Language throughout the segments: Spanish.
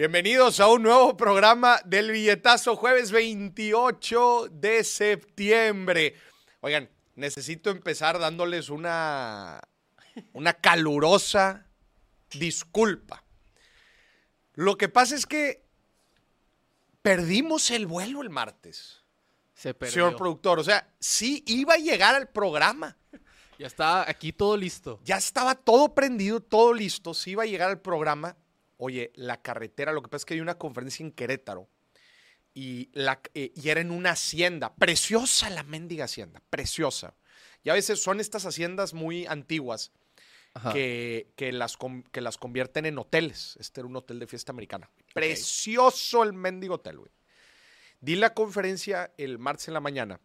Bienvenidos a un nuevo programa del billetazo jueves 28 de septiembre. Oigan, necesito empezar dándoles una, una calurosa disculpa. Lo que pasa es que perdimos el vuelo el martes, Se perdió. señor productor. O sea, sí iba a llegar al programa. Ya está aquí todo listo. Ya estaba todo prendido, todo listo. Sí iba a llegar al programa. Oye, la carretera, lo que pasa es que hay una conferencia en Querétaro y, la, eh, y era en una hacienda. Preciosa la mendiga hacienda, preciosa. Y a veces son estas haciendas muy antiguas que, que las, que las convierten en hoteles. Este era un hotel de fiesta americana. Precioso el mendigo hotel, güey. Di la conferencia el martes en la mañana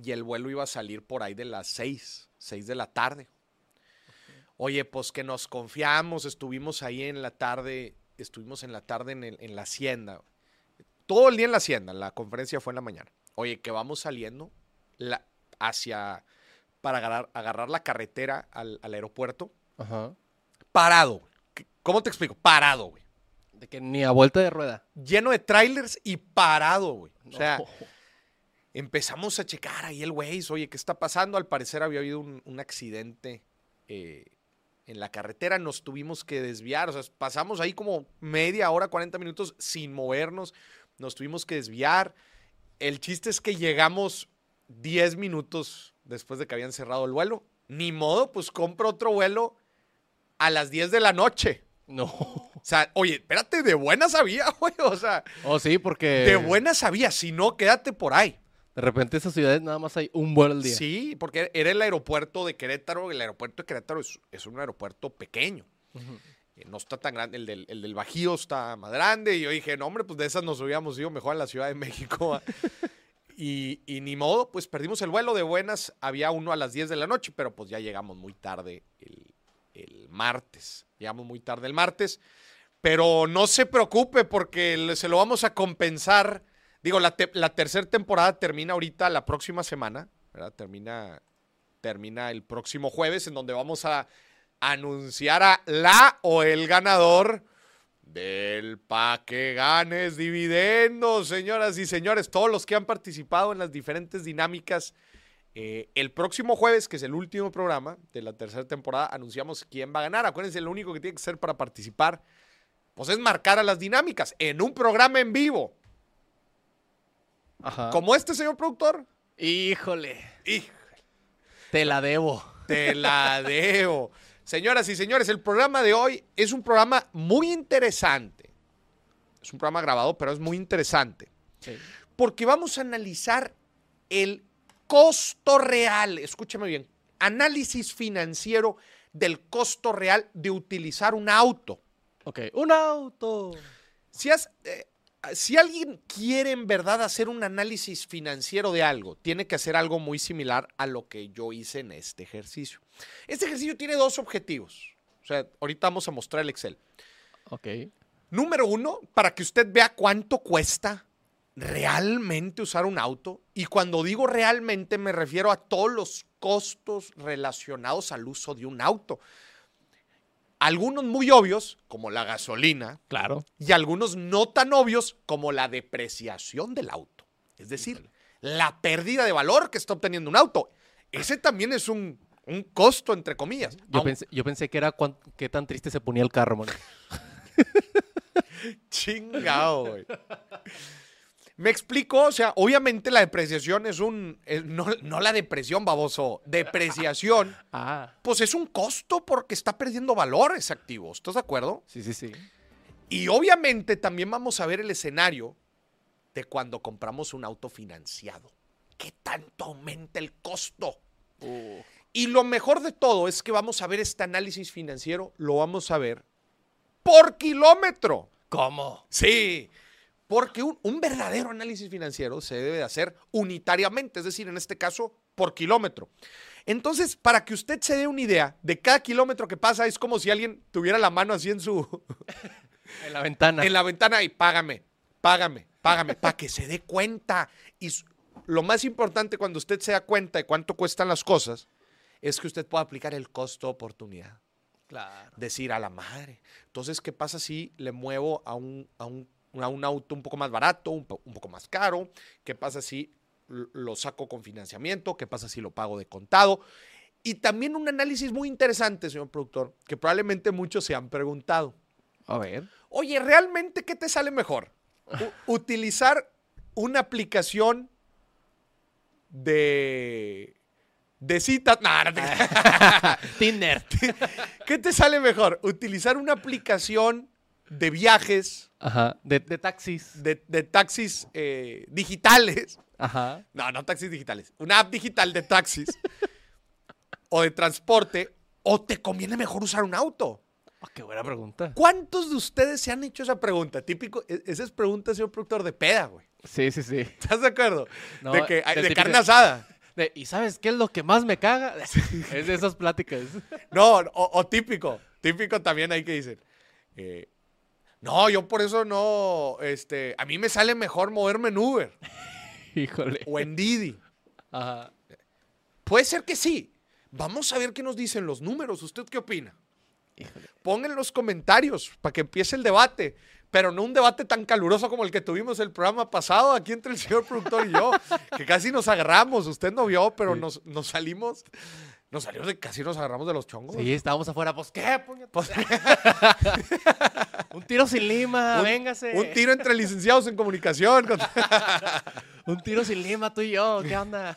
y el vuelo iba a salir por ahí de las 6, 6 de la tarde. Oye, pues que nos confiamos, estuvimos ahí en la tarde, estuvimos en la tarde en, el- en la hacienda. Todo el día en la hacienda, la conferencia fue en la mañana. Oye, que vamos saliendo la- hacia, para agarrar, agarrar la carretera al, al aeropuerto. Ajá. Parado. güey. ¿Qué- ¿Cómo te explico? Parado, güey. De que ni a vuelta de rueda. Lleno de trailers y parado, güey. O sea, No. empezamos a checar ahí el Waze, oye, ¿qué está pasando? Al parecer había habido un, un accidente eh, en la carretera, nos tuvimos que desviar, o sea, pasamos ahí como media hora, 40 minutos sin movernos, nos tuvimos que desviar. El chiste es que llegamos 10 minutos después de que habían cerrado el vuelo. Ni modo, pues compro otro vuelo a las 10 de la noche. No. O sea, oye, espérate, de buena sabía, güey. O sea, Oh, sí, porque de buena sabía. Si no, quédate por ahí. De repente esas ciudades nada más hay un vuelo al día. Sí, porque era el aeropuerto de Querétaro. El aeropuerto de Querétaro es, es un aeropuerto pequeño. Eh, No está tan grande. El del, el del Bajío está más grande. Y yo dije, no, hombre, pues de esas nos hubiéramos ido mejor a la Ciudad de México. ¿va?". y, y ni modo, pues perdimos el vuelo de buenas. Había uno a las 10 de la noche, pero pues ya llegamos muy tarde el, el martes. Llegamos muy tarde el martes. Pero no se preocupe porque se lo vamos a compensar. Digo, la, te- la tercera temporada termina ahorita la próxima semana. ¿verdad? Termina, termina el próximo jueves en donde vamos a anunciar a la o el ganador del pa' que ganes dividendos, señoras y señores. Todos los que han participado en las diferentes dinámicas. Eh, el próximo jueves, que es el último programa de la tercera temporada, anunciamos quién va a ganar. Acuérdense, lo único que tiene que hacer para participar pues es marcar a las dinámicas en un programa en vivo. Ajá. Como este señor productor. Híjole. Te la debo. te la debo. Señoras y señores, el programa de hoy es un programa muy interesante. Es un programa grabado, pero es muy interesante. Sí. Porque vamos a analizar el costo real. Escúchame bien. Análisis financiero del costo real de utilizar un auto. Ok. Un auto. Si, has- eh, si alguien quiere en verdad hacer un análisis financiero de algo, tiene que hacer algo muy similar a lo que yo hice en este ejercicio. Este ejercicio tiene dos objetivos. O sea, ahorita vamos a mostrar el Excel. Ok. Número uno, para que usted vea cuánto cuesta realmente usar un auto. Y cuando digo realmente me refiero a todos los costos relacionados al uso de un auto. Algunos muy obvios, como la gasolina, Claro. y algunos no tan obvios como la depreciación del auto. Es decir, la pérdida de valor que está obteniendo un auto. Ese también es un, un costo, entre comillas. Yo pensé, yo pensé que era cuán- qué tan triste se ponía el carro, man. Chingado, güey. Me explico, o sea, obviamente la depreciación es un, es- no, no la depresión, baboso, depreciación, Ah. pues es un costo porque está perdiendo valor ese activo, ¿estás de acuerdo? Sí, sí, sí. Y obviamente también vamos a ver el escenario de cuando compramos un auto financiado. ¿Qué tanto aumenta el costo? Uh, Y lo mejor de todo es que vamos a ver este análisis financiero, lo vamos a ver por kilómetro. ¿Cómo? Sí, porque un, un verdadero análisis financiero se debe de hacer unitariamente, es decir, en este caso, por kilómetro. Entonces, para que usted se dé una idea de cada kilómetro que pasa, es como si alguien tuviera la mano así en su, En la ventana. en la ventana y págame, págame, págame, para que se dé cuenta. Y lo más importante cuando usted se da cuenta de cuánto cuestan las cosas, es que usted pueda aplicar el costo oportunidad. Claro. decir a la madre. Entonces, ¿qué pasa si le muevo a un, a un, a un auto un poco más barato, un, po- un poco más caro? ¿Qué pasa si lo saco con financiamiento? ¿Qué pasa si lo pago de contado? Y también un análisis muy interesante, señor productor, que probablemente muchos se han preguntado. A ver. Oye, ¿realmente qué te sale mejor? U- ¿Utilizar una aplicación de, de citas? No, no te Tinder. ¿Qué te sale mejor? ¿Utilizar una aplicación de viajes, Ajá. De, de taxis. de, de taxis eh, digitales? Ajá. No, no taxis digitales. Una app digital de taxis o de transporte. ¿O te conviene mejor usar un auto? Oh, qué buena pregunta. ¿Cuántos de ustedes se han hecho esa pregunta? Típico, e- esa es pregunta, señor productor, de peda, güey. Sí, sí, sí. ¿Estás de acuerdo? No, de que, de típico- carne asada. De, ¿Y sabes qué es lo que más me caga? Es de esas pláticas. No, o, o típico. Típico también hay que eh, no, yo por eso no. Este, a mí me sale mejor moverme en Uber Híjole. o en Didi. Ajá. Puede ser que sí. Vamos a ver qué nos dicen los números. ¿Usted qué opina? Híjole. Pongan en los comentarios para que empiece el debate. Pero no un debate tan caluroso como el que tuvimos el programa pasado aquí entre el señor productor y yo, que casi nos agarramos. Usted no vio, pero Sí. nos, nos salimos, nos salimos de casi nos agarramos de los chongos. Sí, estábamos afuera. Pues, ¿qué? puñetas? un tiro sin lima, Un- véngase. Un tiro entre licenciados en comunicación. Un tiro sin lima, tú y yo. ¿Qué onda?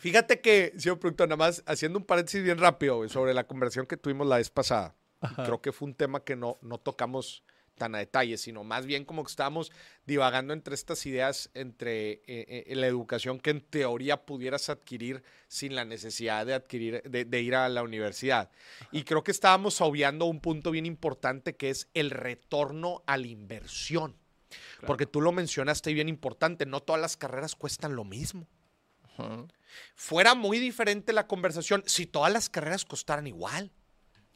Fíjate que, señor productor, nada más haciendo un paréntesis bien rápido sobre la conversación que tuvimos la vez pasada. Ajá. Creo que fue un tema que no, no tocamos tan a detalle, sino más bien como que estábamos divagando entre estas ideas, entre eh, eh, la educación que en teoría pudieras adquirir sin la necesidad de adquirir, de, de ir a la universidad. Y creo que estábamos obviando un punto bien importante que es el retorno a la inversión. Porque tú lo mencionaste bien importante, no todas las carreras cuestan lo mismo. Ajá. Fuera muy diferente la conversación si todas las carreras costaran igual.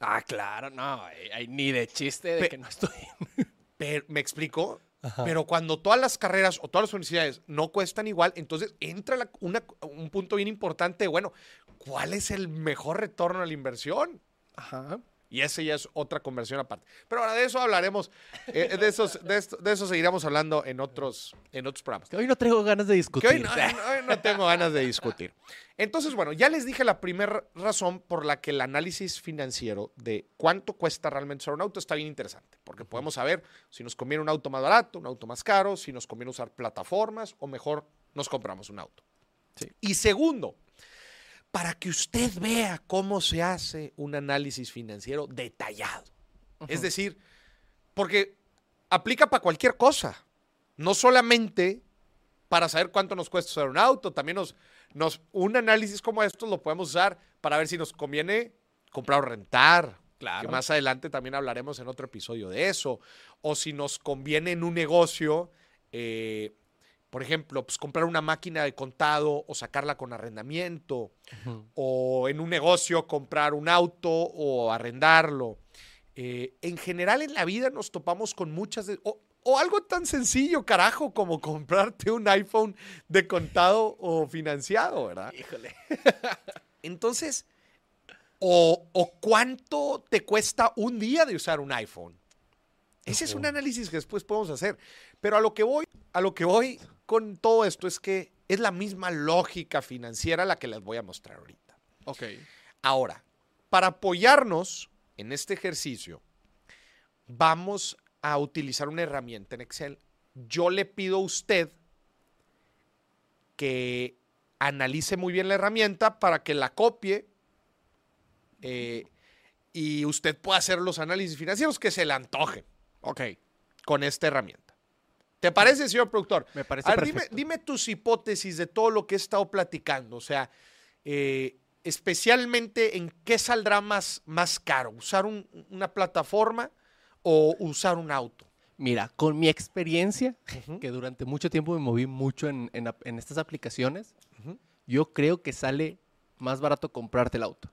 Ah, claro, no. ay, ay, ni de chiste de Pe- que no estoy. Pero, ¿Me explico? Ajá. Pero cuando todas las carreras o todas las universidades no cuestan igual, entonces entra la- una- un punto bien importante, bueno, ¿cuál es el mejor retorno a la inversión? Ajá. Y ese ya es otra conversión aparte. Pero ahora de eso hablaremos, eh, de, esos, de, esto- de eso seguiremos hablando en otros, en otros programas. Que hoy no traigo ganas de Que discutir. hoy no, hoy no tengo ganas de discutir. Entonces, bueno, ya les dije la primera razón por la que el análisis financiero de cuánto cuesta realmente usar un auto está bien interesante, porque podemos saber si nos conviene un auto más barato, un auto más caro, si nos conviene usar plataformas o mejor nos compramos un auto. Sí. Y segundo, para que usted vea cómo se hace un análisis financiero detallado. Es decir, porque aplica para cualquier cosa, no solamente para saber cuánto nos cuesta usar un auto, también nos, nos un análisis como estos lo podemos usar para ver si nos conviene comprar o rentar. Claro. Que más adelante también hablaremos en otro episodio de eso. O si nos conviene en un negocio, eh, por ejemplo, pues comprar una máquina de contado o sacarla con arrendamiento o en un negocio comprar un auto o arrendarlo. Eh, en general en la vida nos topamos con muchas... de- o, o algo tan sencillo, carajo, como comprarte un iPhone de contado o financiado, ¿verdad? Híjole. Entonces, o, o cuánto te cuesta un día de usar un iPhone. Ese es un análisis que después podemos hacer. Pero a lo que voy, a lo que voy con todo esto es que es la misma lógica financiera la que les voy a mostrar ahorita. Ok. Ahora, para apoyarnos en este ejercicio, vamos a utilizar una herramienta en Excel. Yo le pido a usted que analice muy bien la herramienta para que la copie eh, y usted pueda hacer los análisis financieros que se le antojen Ok. con esta herramienta. ¿Te parece, señor productor? Me parece ver, dime, perfecto. dime tus hipótesis de todo lo que he estado platicando. O sea, eh, especialmente en qué saldrá más, más caro, usar un- una plataforma o usar un auto. Mira, con mi experiencia, que durante mucho tiempo me moví mucho en, en ap- en estas aplicaciones, yo creo que sale más barato comprarte el auto.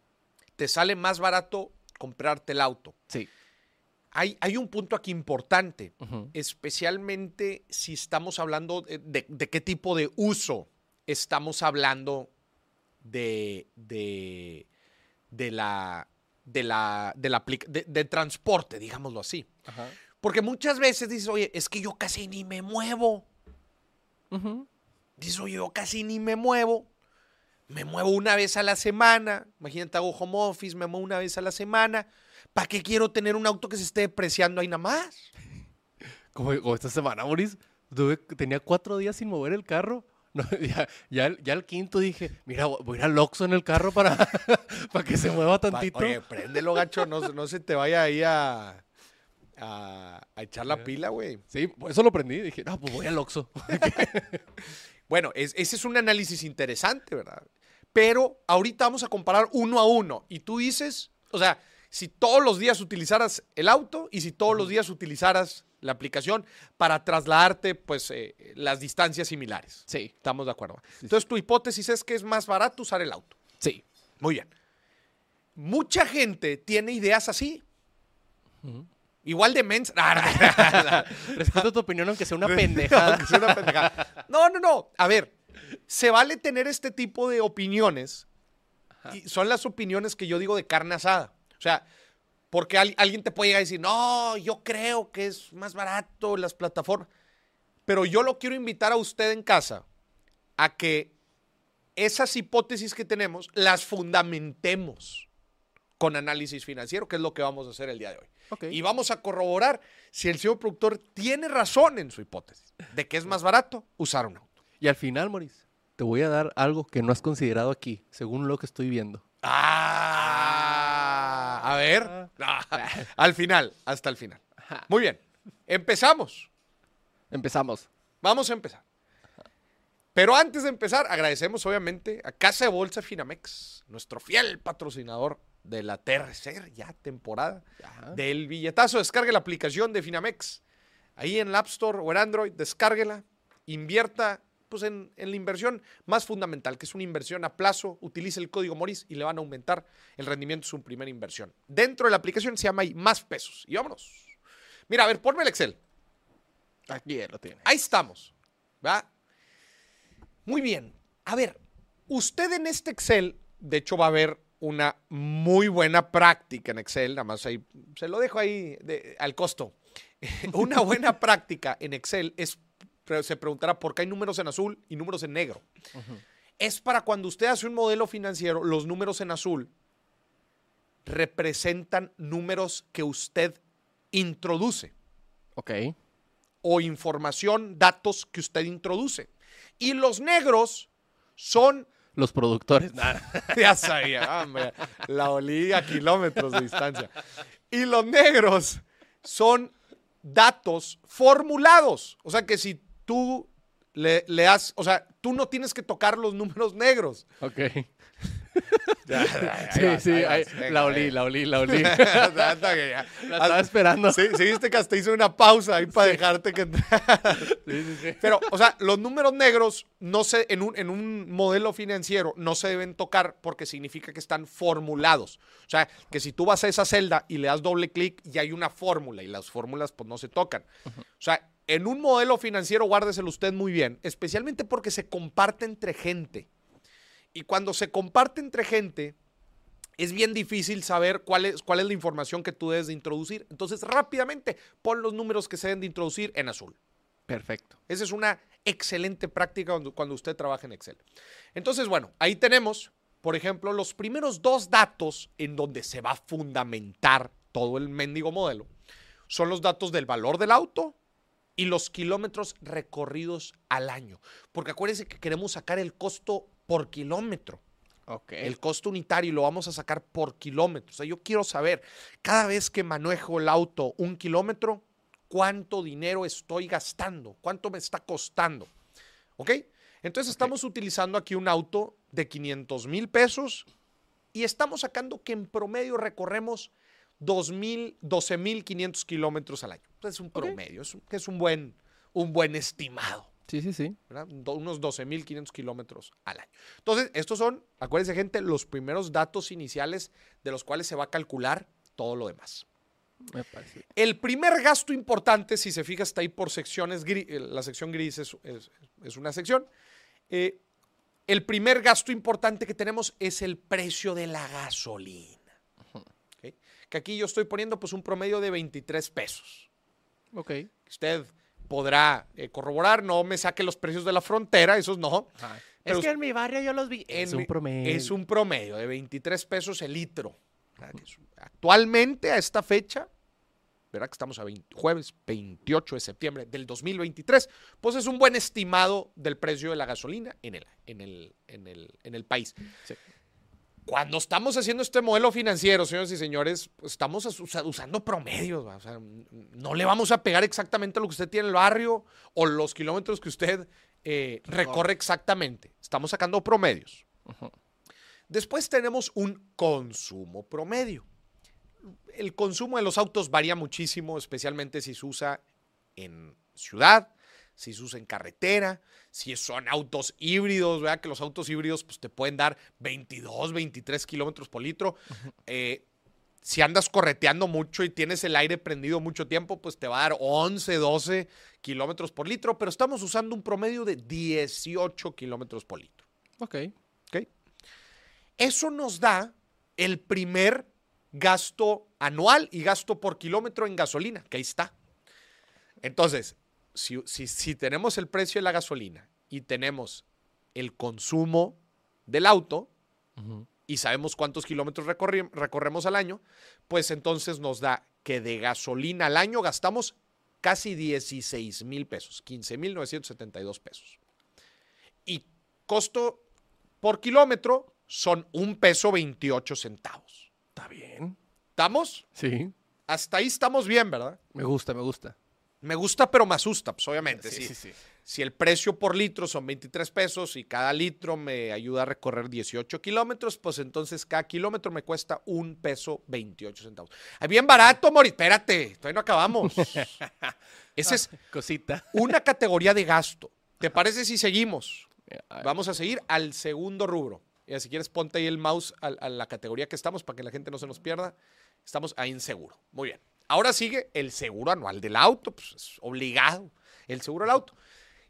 Te sale más barato comprarte el auto. Sí. Hay, hay un punto aquí importante, especialmente si estamos hablando de, de- de qué tipo de uso estamos hablando de, de, de la, de la, de, la de- de transporte, digámoslo así. Ajá. Porque muchas veces dices, oye, es que yo casi ni me muevo. Ujú. Dices, oye, yo casi ni me muevo. Me muevo una vez a la semana. Imagínate, hago home office, me muevo una vez a la semana. ¿Para qué quiero tener un auto que se esté depreciando ahí nada más? Como, como esta semana, Moris, tuve- tenía cuatro días sin mover el carro. No, ya, ya, ya el quinto dije, mira, voy a ir al Oxxo en el carro para, para que se mueva tantito. Oye, préndelo, gacho, no, no se te vaya ahí a, a, a echar la pila, güey. Sí, por eso lo prendí. Dije, no, pues voy al Oxxo. Bueno, es- ese es un análisis interesante, ¿verdad? Pero ahorita vamos a comparar uno a uno. Y tú dices, o sea, si todos los días utilizaras el auto y si todos los días utilizaras la aplicación para trasladarte, pues, eh, las distancias similares. Sí, Estamos de acuerdo. Entonces, tu hipótesis es que es más barato usar el auto. sí. Muy bien. Mucha gente tiene ideas así. Igual de mens. Respeto tu opinión, aunque sea una pendejada. Aunque sea una pendejada. No, no, no. A ver, se vale tener este tipo de opiniones. Y son las opiniones que yo digo de carne asada. O sea, porque al- alguien te puede llegar a decir, no, yo creo que es más barato las plataformas. Pero yo lo quiero invitar a usted en casa a que esas hipótesis que tenemos las fundamentemos con análisis financiero, que es lo que vamos a hacer el día de hoy. Y vamos a corroborar si el señor productor tiene razón en su hipótesis de que es más barato usar un auto. Y al final, Moris, te voy a dar algo que no has considerado aquí, según lo que estoy viendo. Ah, a ver. Ah, al final, hasta el final. Muy bien. Empezamos. Empezamos. Vamos a empezar. Pero antes de empezar, agradecemos obviamente a Casa de Bolsa Finamex, nuestro fiel patrocinador de la tercera ya temporada del billetazo. Descargue la aplicación de Finamex ahí en el App Store o en Android, descárguela, invierta pues, en, en la inversión más fundamental, que es una inversión a plazo. Utilice el código Moris y le van a aumentar el rendimiento de su primera inversión. Dentro de la aplicación se llama ahí más pesos. Y vámonos. Mira, a ver, ponme el Excel. Aquí lo tiene. Ahí estamos. ¿va? Muy bien. A ver, usted en este Excel, de hecho va a ver una muy buena práctica en Excel, nada más ahí, se lo dejo ahí de- al costo. una buena práctica en Excel es, se preguntará por qué hay números en azul y números en negro. Es para cuando usted hace un modelo financiero, los números en azul representan números que usted introduce Ok. o información, datos que usted introduce. Y los negros son, Los productores. ya sabía, hombre, la olí a kilómetros de distancia. Y los negros son datos formulados. O sea que si tú le, le das, o sea, tú no tienes que tocar los números negros. Ok. Sí, vas, sí, vas, ahí- venga, la olí, la olí, la olí. Hasta que ya- La estaba esperando. Sí, sí, viste que hasta hice una pausa ahí para dejarte que Sí, sí, sí. Pero, o sea, los números negros no se, en, un, en un modelo financiero no se deben tocar porque significa que están formulados. O sea, que si tú vas a esa celda y le das doble clic y hay una fórmula y las fórmulas pues no se tocan. O sea, en un modelo financiero guárdeselo usted muy bien, especialmente porque se comparte entre gente. Y cuando se comparte entre gente, es bien difícil saber cuál es, cuál es la información que tú debes de introducir. Entonces, rápidamente pon los números que se deben de introducir en azul. Perfecto. Esa es una excelente práctica cuando, cuando usted trabaja en Excel. Entonces, bueno, ahí tenemos, por ejemplo, los primeros dos datos en donde se va a fundamentar todo el mendigo modelo. Son los datos del valor del auto y los kilómetros recorridos al año. Porque acuérdense que queremos sacar el costo por kilómetro. El costo unitario lo vamos a sacar por kilómetro. O sea, yo quiero saber, cada vez que manejo el auto un kilómetro, cuánto dinero estoy gastando, cuánto me está costando. ¿Ok? Entonces estamos utilizando aquí un auto de 500 mil pesos y estamos sacando que en promedio recorremos 2,000, 12.500 kilómetros al año. Es un promedio, es un, es un buen, un buen estimado. Sí, sí, sí. Do- unos 12.500 kilómetros al año. Entonces, estos son, acuérdense gente, los primeros datos iniciales de los cuales se va a calcular todo lo demás. Me parece. bien. El primer gasto importante, si se fija, está ahí por secciones gris. eh, La sección gris es, es- es una sección. Eh, el primer gasto importante que tenemos es el precio de la gasolina. que aquí yo estoy poniendo pues un promedio de 23 pesos. Ok. Usted podrá eh, corroborar, no me saque los precios de la frontera, esos no. Pero es que en mi barrio yo los vi. Es un promedio. Es un promedio de 23 pesos el litro. Actualmente, a esta fecha, ¿verdad? Que estamos a 20 jueves 28 de septiembre del 2023, pues es un buen estimado del precio de la gasolina en el, en el, en el, en el país. Sí. Cuando estamos haciendo este modelo financiero, señores y señores, pues estamos usando promedios. no le vamos a pegar exactamente lo que usted tiene en el barrio o los kilómetros que usted eh, recorre exactamente. Estamos sacando promedios. Después tenemos un consumo promedio. El consumo de los autos varía muchísimo, especialmente si se usa en ciudad, si se usa en carretera, si son autos híbridos, ¿verdad? Que los autos híbridos pues, te pueden dar 22, 23 kilómetros por litro. Eh, si andas correteando mucho y tienes el aire prendido mucho tiempo, pues te va a dar 11, 12 kilómetros por litro, pero estamos usando un promedio de 18 kilómetros por litro. Ok. ¿ok? Eso nos da el primer gasto anual y gasto por kilómetro en gasolina, que ahí está. Entonces, si, si- si tenemos el precio de la gasolina y tenemos el consumo del auto y sabemos cuántos kilómetros recorremos al año, pues entonces nos da que de gasolina al año gastamos casi 16 mil pesos, 15 mil 972 pesos. Y costo por kilómetro son un peso 28 centavos. Está bien. ¿Estamos? Sí. Hasta ahí estamos bien, ¿verdad? Me gusta, me gusta. Me gusta, pero me asusta, pues obviamente. Sí, sí. Si el precio por litro son 23 pesos y cada litro me ayuda a recorrer 18 kilómetros, pues entonces cada kilómetro me cuesta un peso 28 centavos. Ay, bien barato, Mori. Espérate, todavía no acabamos. Esa es Cosita. una categoría de gasto. ¿Te parece si seguimos? Vamos. Vamos a seguir al segundo rubro. Y si quieres, ponte ahí el mouse a, a la categoría que estamos para que la gente no se nos pierda. Estamos ahí en seguro. Muy bien. Ahora sigue el seguro anual del auto. Pues es obligado el seguro del auto.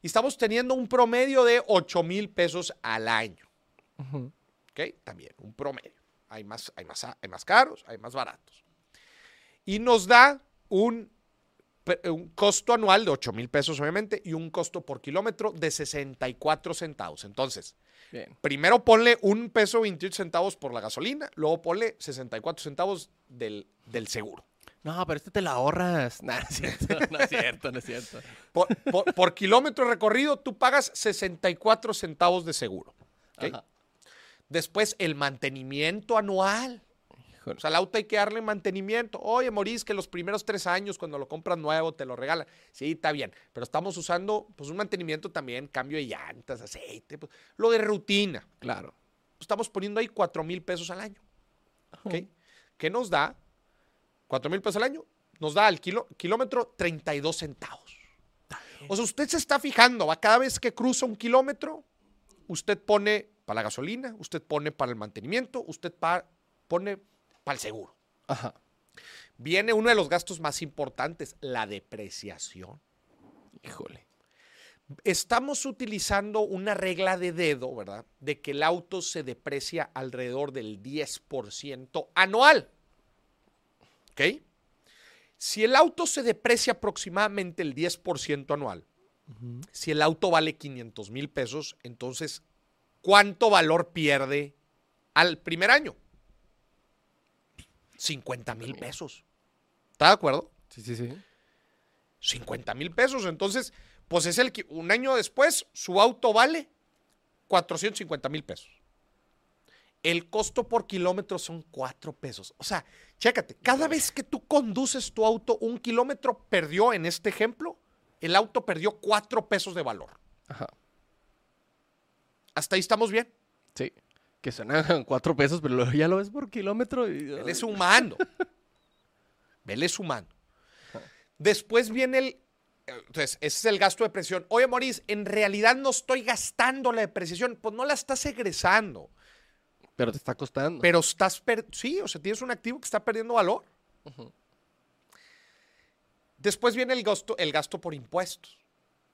Y estamos teniendo un promedio de 8 mil pesos al año. ¿Ok? También un promedio. Hay más, hay, más, hay más caros, hay más baratos. Y nos da un, costo anual de 8 mil pesos, obviamente, y un costo por kilómetro de 64 centavos. Entonces, Bien. primero ponle un peso 28 centavos por la gasolina, luego ponle 64 centavos del, del seguro. No, pero este te la ahorras. No, no es cierto, no es cierto, no es cierto. Por, por- por kilómetro recorrido, tú pagas 64 centavos de seguro. ¿ok? Ajá. Después, el mantenimiento anual. O sea, al auto hay que darle mantenimiento. Oye, Morís, que los primeros tres años, cuando lo compras nuevo, te lo regalan. Sí, está bien. Pero estamos usando, pues, un mantenimiento también, cambio de llantas, aceite, pues, lo de rutina. Claro. Estamos poniendo ahí 4 mil pesos al año. ¿ok? ¿Qué nos da? 4 mil pesos al año. Nos da al kilo- kilómetro 32 centavos. O sea, usted se está fijando, ¿va? Cada vez que cruza un kilómetro, usted pone para la gasolina, usted pone para el mantenimiento, usted pa- pone para el seguro. Ajá. Viene uno de los gastos más importantes, la depreciación. Híjole. Estamos utilizando una regla de dedo, ¿verdad? De que el auto se deprecia alrededor del 10% anual. ¿Ok? Si el auto se deprecia aproximadamente el 10% anual, si el auto vale 500 mil pesos, entonces, ¿cuánto valor pierde al primer año? 50 mil pesos. ¿Está de acuerdo? Sí, sí, sí. 50 mil pesos. Entonces, pues es el que un año después su auto vale 450 mil pesos. El costo por kilómetro son 4 pesos. O sea, chécate, cada vez que tú conduces tu auto un kilómetro, perdió en este ejemplo, el auto perdió 4 pesos de valor. Ajá. Hasta ahí estamos bien. Sí. Que suenan cuatro pesos, pero ya lo ves por kilómetro. Y... Él es humano. Él es humano. Después viene el. Entonces, ese es el gasto de depreciación. Oye, Maurice, en realidad no estoy gastando la depreciación. Pues no la estás egresando. Pero te está costando. Pero estás. per- sí, o sea, tienes un activo que está perdiendo valor. Después viene el gasto, el gasto por impuestos.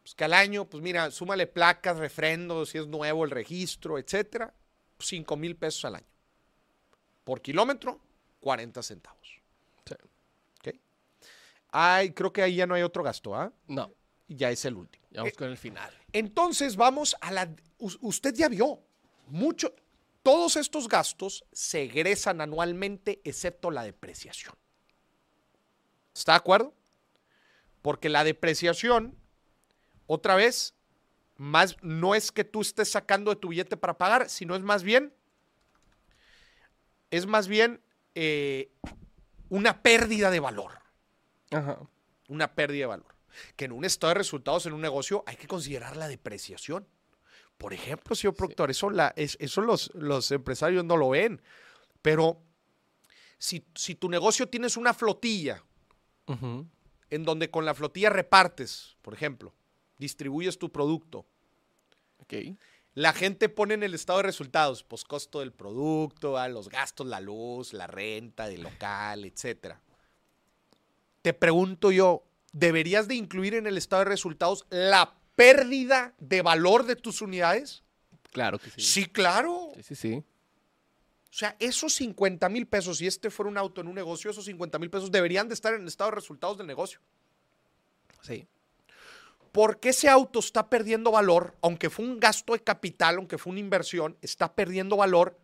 Pues que al año, pues mira, súmale placas, refrendos, si es nuevo el registro, etcétera. 5 mil pesos al año. Por kilómetro, 40 centavos. Ay, creo que ahí ya no hay otro gasto, ¿ah? No, Ya es el último. ya vamos con el final. Entonces vamos a la... us- Usted ya vio, mucho, todos estos gastos se egresan anualmente excepto la depreciación. ¿Está de acuerdo? Porque la depreciación, otra vez, más, no es que tú estés sacando de tu billete para pagar, sino es más bien, es más bien eh, una pérdida de valor Ajá. una pérdida de valor. Que en un estado de resultados en un negocio hay que considerar la depreciación. Por ejemplo, señor productor, eso, la, es- eso los, los empresarios no lo ven. Pero si, si tu negocio tienes una flotilla en donde con la flotilla repartes, por ejemplo, distribuyes tu producto, la gente pone en el estado de resultados, pues costo del producto, ah, los gastos, la luz, la renta del local, etcétera. Te pregunto yo, ¿deberías de incluir en el estado de resultados la pérdida de valor de tus unidades? Claro que sí. Sí, claro. Sí, sí, sí. O sea, esos 50 mil pesos, si este fuera un auto en un negocio, esos 50 mil pesos deberían de estar en el estado de resultados del negocio. Sí. porque ese auto está perdiendo valor, aunque fue un gasto de capital, aunque fue una inversión, está perdiendo valor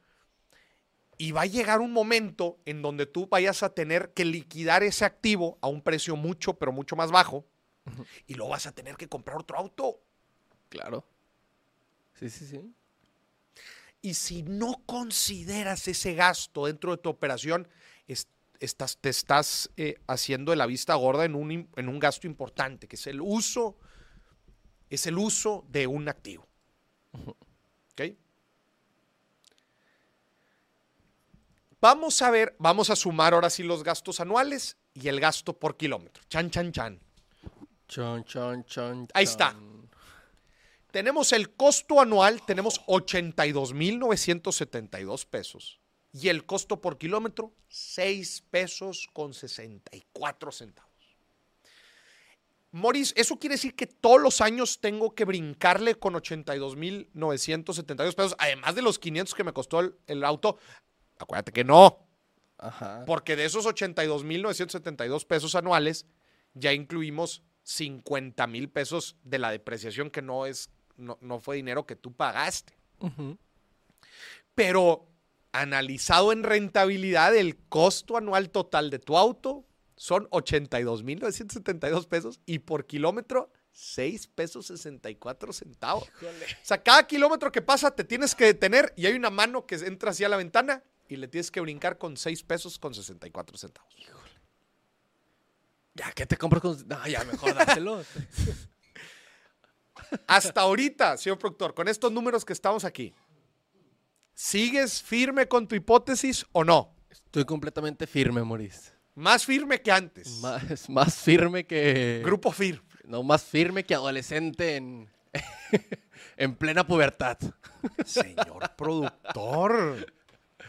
y va a llegar un momento en donde tú vayas a tener que liquidar ese activo a un precio mucho, pero mucho más bajo y luego vas a tener que comprar otro auto. Claro. Sí, sí, sí. Y si no consideras ese gasto dentro de tu operación, es- estás, te estás eh, haciendo de la vista gorda en un, en un gasto importante, que es el uso, es el uso de un activo. ¿Ok? Vamos a ver, vamos a sumar ahora sí los gastos anuales y el gasto por kilómetro. Chan, chan, chan. Chon, chon, chon. Ahí está. Tenemos el costo anual, tenemos 82.972 pesos. Y el costo por kilómetro, 6 pesos con 64 centavos. Moris, ¿eso quiere decir que todos los años tengo que brincarle con 82.972 pesos, además de los 500 que me costó el, el auto? Acuérdate que no, Ajá. porque de esos 82.972 pesos anuales ya incluimos 50 mil pesos de la depreciación que no es no, no fue dinero que tú pagaste. Pero analizado en rentabilidad, el costo anual total de tu auto son 82.972 pesos y por kilómetro 6 pesos 64 centavos. O sea, cada kilómetro que pasa te tienes que detener y hay una mano que entra hacia la ventana y le tienes que brincar con 6 pesos con 64 centavos. Ya, ¿qué te compras con.? No, ya, mejor dáselo. Hasta ahorita, señor productor, con estos números que estamos aquí, ¿sigues firme con tu hipótesis o no? Estoy completamente firme, Maurice. Más firme que antes. Más, más firme que. Grupo firme. No, más firme que adolescente en. en plena pubertad. Señor productor.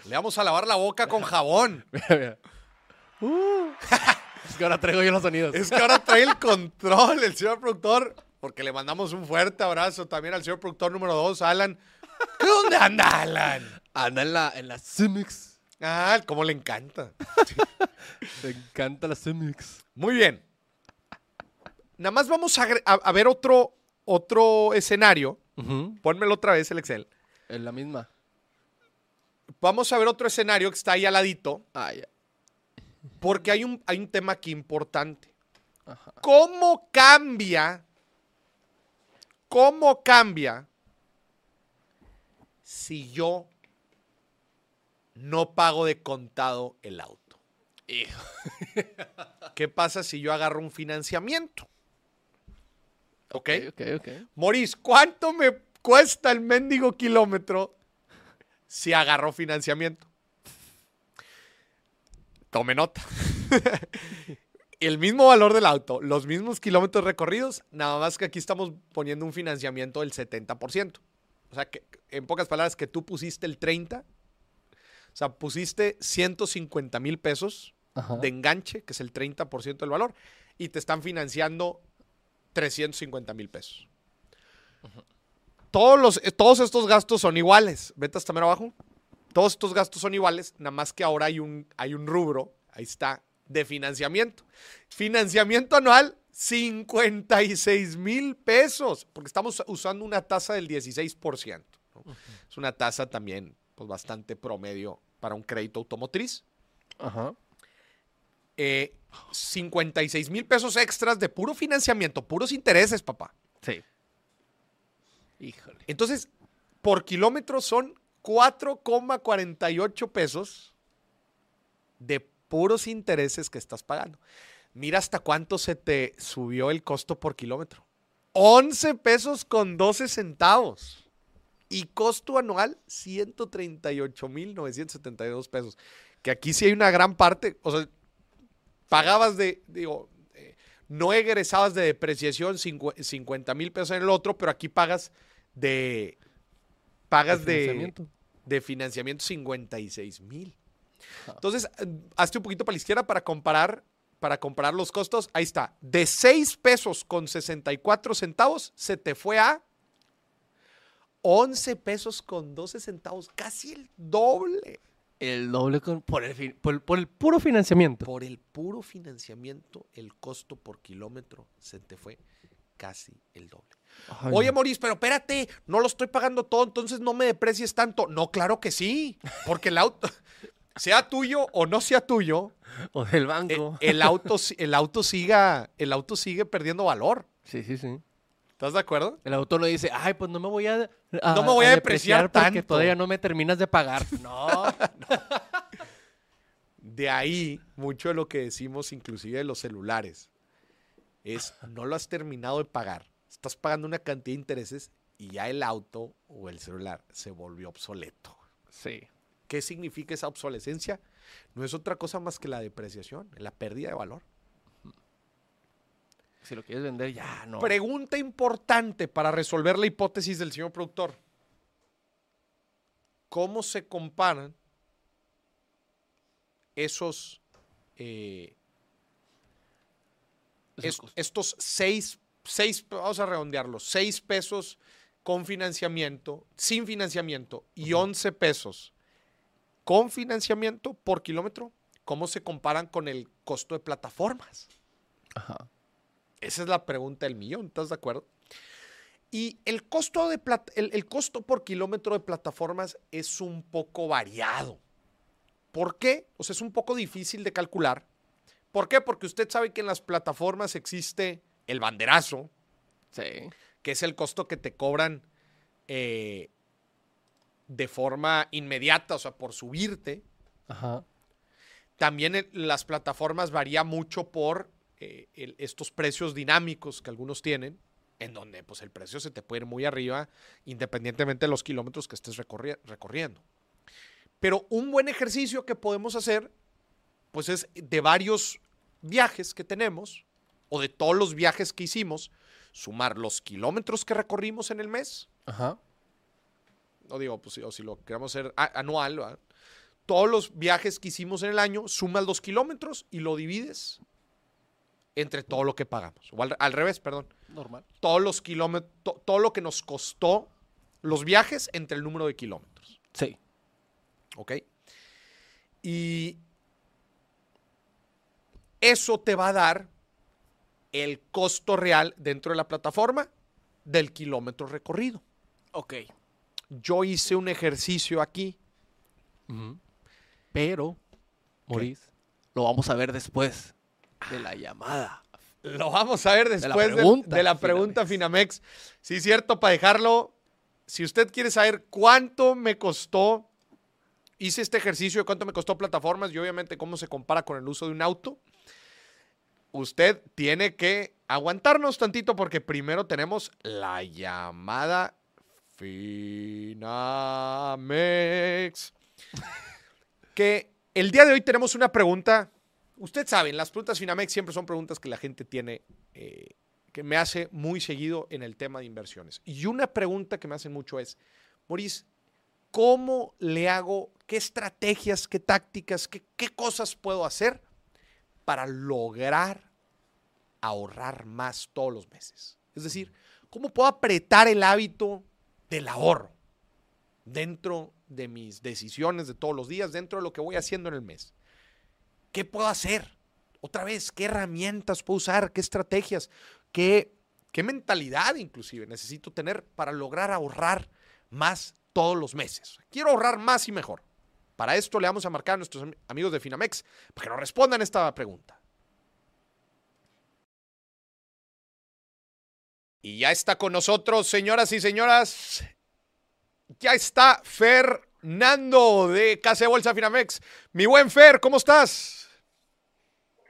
Le vamos a lavar la boca con jabón. Mira, mira. Uh. Es que ahora traigo yo los sonidos. Es que ahora trae el control el señor productor. Porque le mandamos un fuerte abrazo también al señor productor número 2, Alan. ¿Dónde anda Alan? Anda en la, en la. Ah, cómo le encanta. Me encanta la Cemix. Muy bien. Nada más vamos a, agre- a- a ver otro, otro escenario. Ujú. Pónmelo otra vez el Excel. En la misma. Vamos a ver otro escenario que está ahí al ladito. Ah, ya. Porque hay un, hay un tema aquí importante. Ajá. ¿Cómo cambia? ¿Cómo cambia si yo no pago de contado el auto? Hijo. ¿Qué pasa si yo agarro un financiamiento? ¿Ok? Ok, ok. Moris, ¿cuánto me cuesta el mendigo kilómetro si agarro financiamiento? Tome nota. el mismo valor del auto, los mismos kilómetros recorridos, nada más que aquí estamos poniendo un financiamiento del 70%. O sea, que en pocas palabras, que tú pusiste el 30%, o sea, pusiste 150 mil pesos Ajá. de enganche, que es el 30% del valor, y te están financiando 350 mil pesos. Todos, los, todos estos gastos son iguales. Vete hasta mero abajo. Todos estos gastos son iguales, nada más que ahora hay un, hay un rubro, ahí está, de financiamiento. Financiamiento anual, 56 mil pesos, porque estamos usando una tasa del 16%. ¿no? Es una tasa también pues, bastante promedio para un crédito automotriz. Ajá. Eh, 56 mil pesos extras de puro financiamiento, puros intereses, papá. Sí. Híjole. Entonces, por kilómetro son 4,48 pesos de puros intereses que estás pagando. Mira hasta cuánto se te subió el costo por kilómetro. 11 pesos con 12 centavos. Y costo anual, 138,972 pesos. Que aquí sí hay una gran parte, o sea, pagabas de, digo, eh, no egresabas de depreciación 50 mil pesos en el otro, pero aquí pagas de, pagas de, financiamiento. de financiamiento 56 mil. Entonces, eh, hazte un poquito para la izquierda para comparar, para comparar los costos. Ahí está. De 6 pesos con 64 centavos se te fue a 11 pesos con 12 centavos. Casi el doble. El doble con, por, el, fin- por, el- por el puro financiamiento. Por el puro financiamiento, el costo por kilómetro se te fue casi el doble. Ay, Oye, no. Maurice, pero espérate, no lo estoy pagando todo, entonces no me deprecies tanto. No, claro que sí, porque el auto, sea tuyo o no sea tuyo, O del eh, banco. el auto, el auto siga, el auto sigue perdiendo valor. sí, sí, sí. ¿Estás de acuerdo? El autor no dice, ay, pues no me voy a, No me voy a depreciar porque tanto". todavía no me terminas de pagar. No. De ahí, mucho de lo que decimos, inclusive de los celulares, es no lo has terminado de pagar. Estás pagando una cantidad de intereses y ya el auto o el celular se volvió obsoleto. sí. ¿Qué significa esa obsolescencia? No es otra cosa más que la depreciación, la pérdida de valor. Si lo quieres vender, ya no. Pregunta importante para resolver la hipótesis del señor productor. ¿Cómo se comparan esos, eh, es- estos seis, seis, vamos a redondearlos, seis pesos con financiamiento, sin financiamiento y 11 pesos con financiamiento por kilómetro? ¿Cómo se comparan con el costo de plataformas? Ajá. Esa es la pregunta del millón, ¿estás de acuerdo? Y el costo, de el costo por kilómetro de plataformas es un poco variado. ¿Por qué? O sea, es un poco difícil de calcular. ¿Por qué? Porque usted sabe que en las plataformas existe el banderazo, Sí. que es el costo que te cobran eh, de forma inmediata, o sea, por subirte. Ajá. También el- las plataformas varía mucho por eh, el- estos precios dinámicos que algunos tienen, en donde pues el precio se te puede ir muy arriba independientemente de los kilómetros que estés recorri- recorriendo. Pero un buen ejercicio que podemos hacer, pues es de varios viajes que tenemos, o de todos los viajes que hicimos, sumar los kilómetros que recorrimos en el mes, Ajá. no digo, pues, o si lo queremos hacer anual, ¿verdad? todos los viajes que hicimos en el año, sumas los kilómetros y lo divides entre todo lo que pagamos. O al, al revés, perdón. Normal. Todos los kilómetros, to- todo lo que nos costó los viajes entre el número de kilómetros. Sí. ¿Ok? Y eso te va a dar el costo real dentro de la plataforma del kilómetro recorrido. Ok. Yo hice un ejercicio aquí Pero, Maurice, lo vamos a ver después de la llamada. Lo vamos a ver la después de, pregunta, de la pregunta Finamex. Sí, cierto, para dejarlo. Si usted quiere saber cuánto me costó, hice este ejercicio de cuánto me costó plataformas y obviamente cómo se compara con el uso de un auto, usted tiene que aguantarnos tantito porque primero tenemos la llamada Finamex. Que el día de hoy tenemos una pregunta Usted sabe, las preguntas Finamex siempre son preguntas que la gente tiene, eh, que me hace muy seguido en el tema de inversiones. Y una pregunta que me hacen mucho es, Maurice, ¿cómo le hago, qué estrategias, qué tácticas, qué cosas puedo hacer para lograr ahorrar más todos los meses? Es decir, ¿cómo puedo apretar el hábito del ahorro dentro de mis decisiones de todos los días, dentro de lo que voy haciendo en el mes? ¿Qué puedo hacer? otra vez, qué herramientas puedo usar, qué estrategias, qué, qué mentalidad inclusive necesito tener para lograr ahorrar más todos los meses. Quiero ahorrar más y mejor. Para esto le vamos a marcar a nuestros amigos de Finamex para que nos respondan esta pregunta. Y ya está con nosotros, señoras y señoras. Ya está Fernando de Casa de Bolsa Finamex. Mi buen Fer, ¿cómo estás?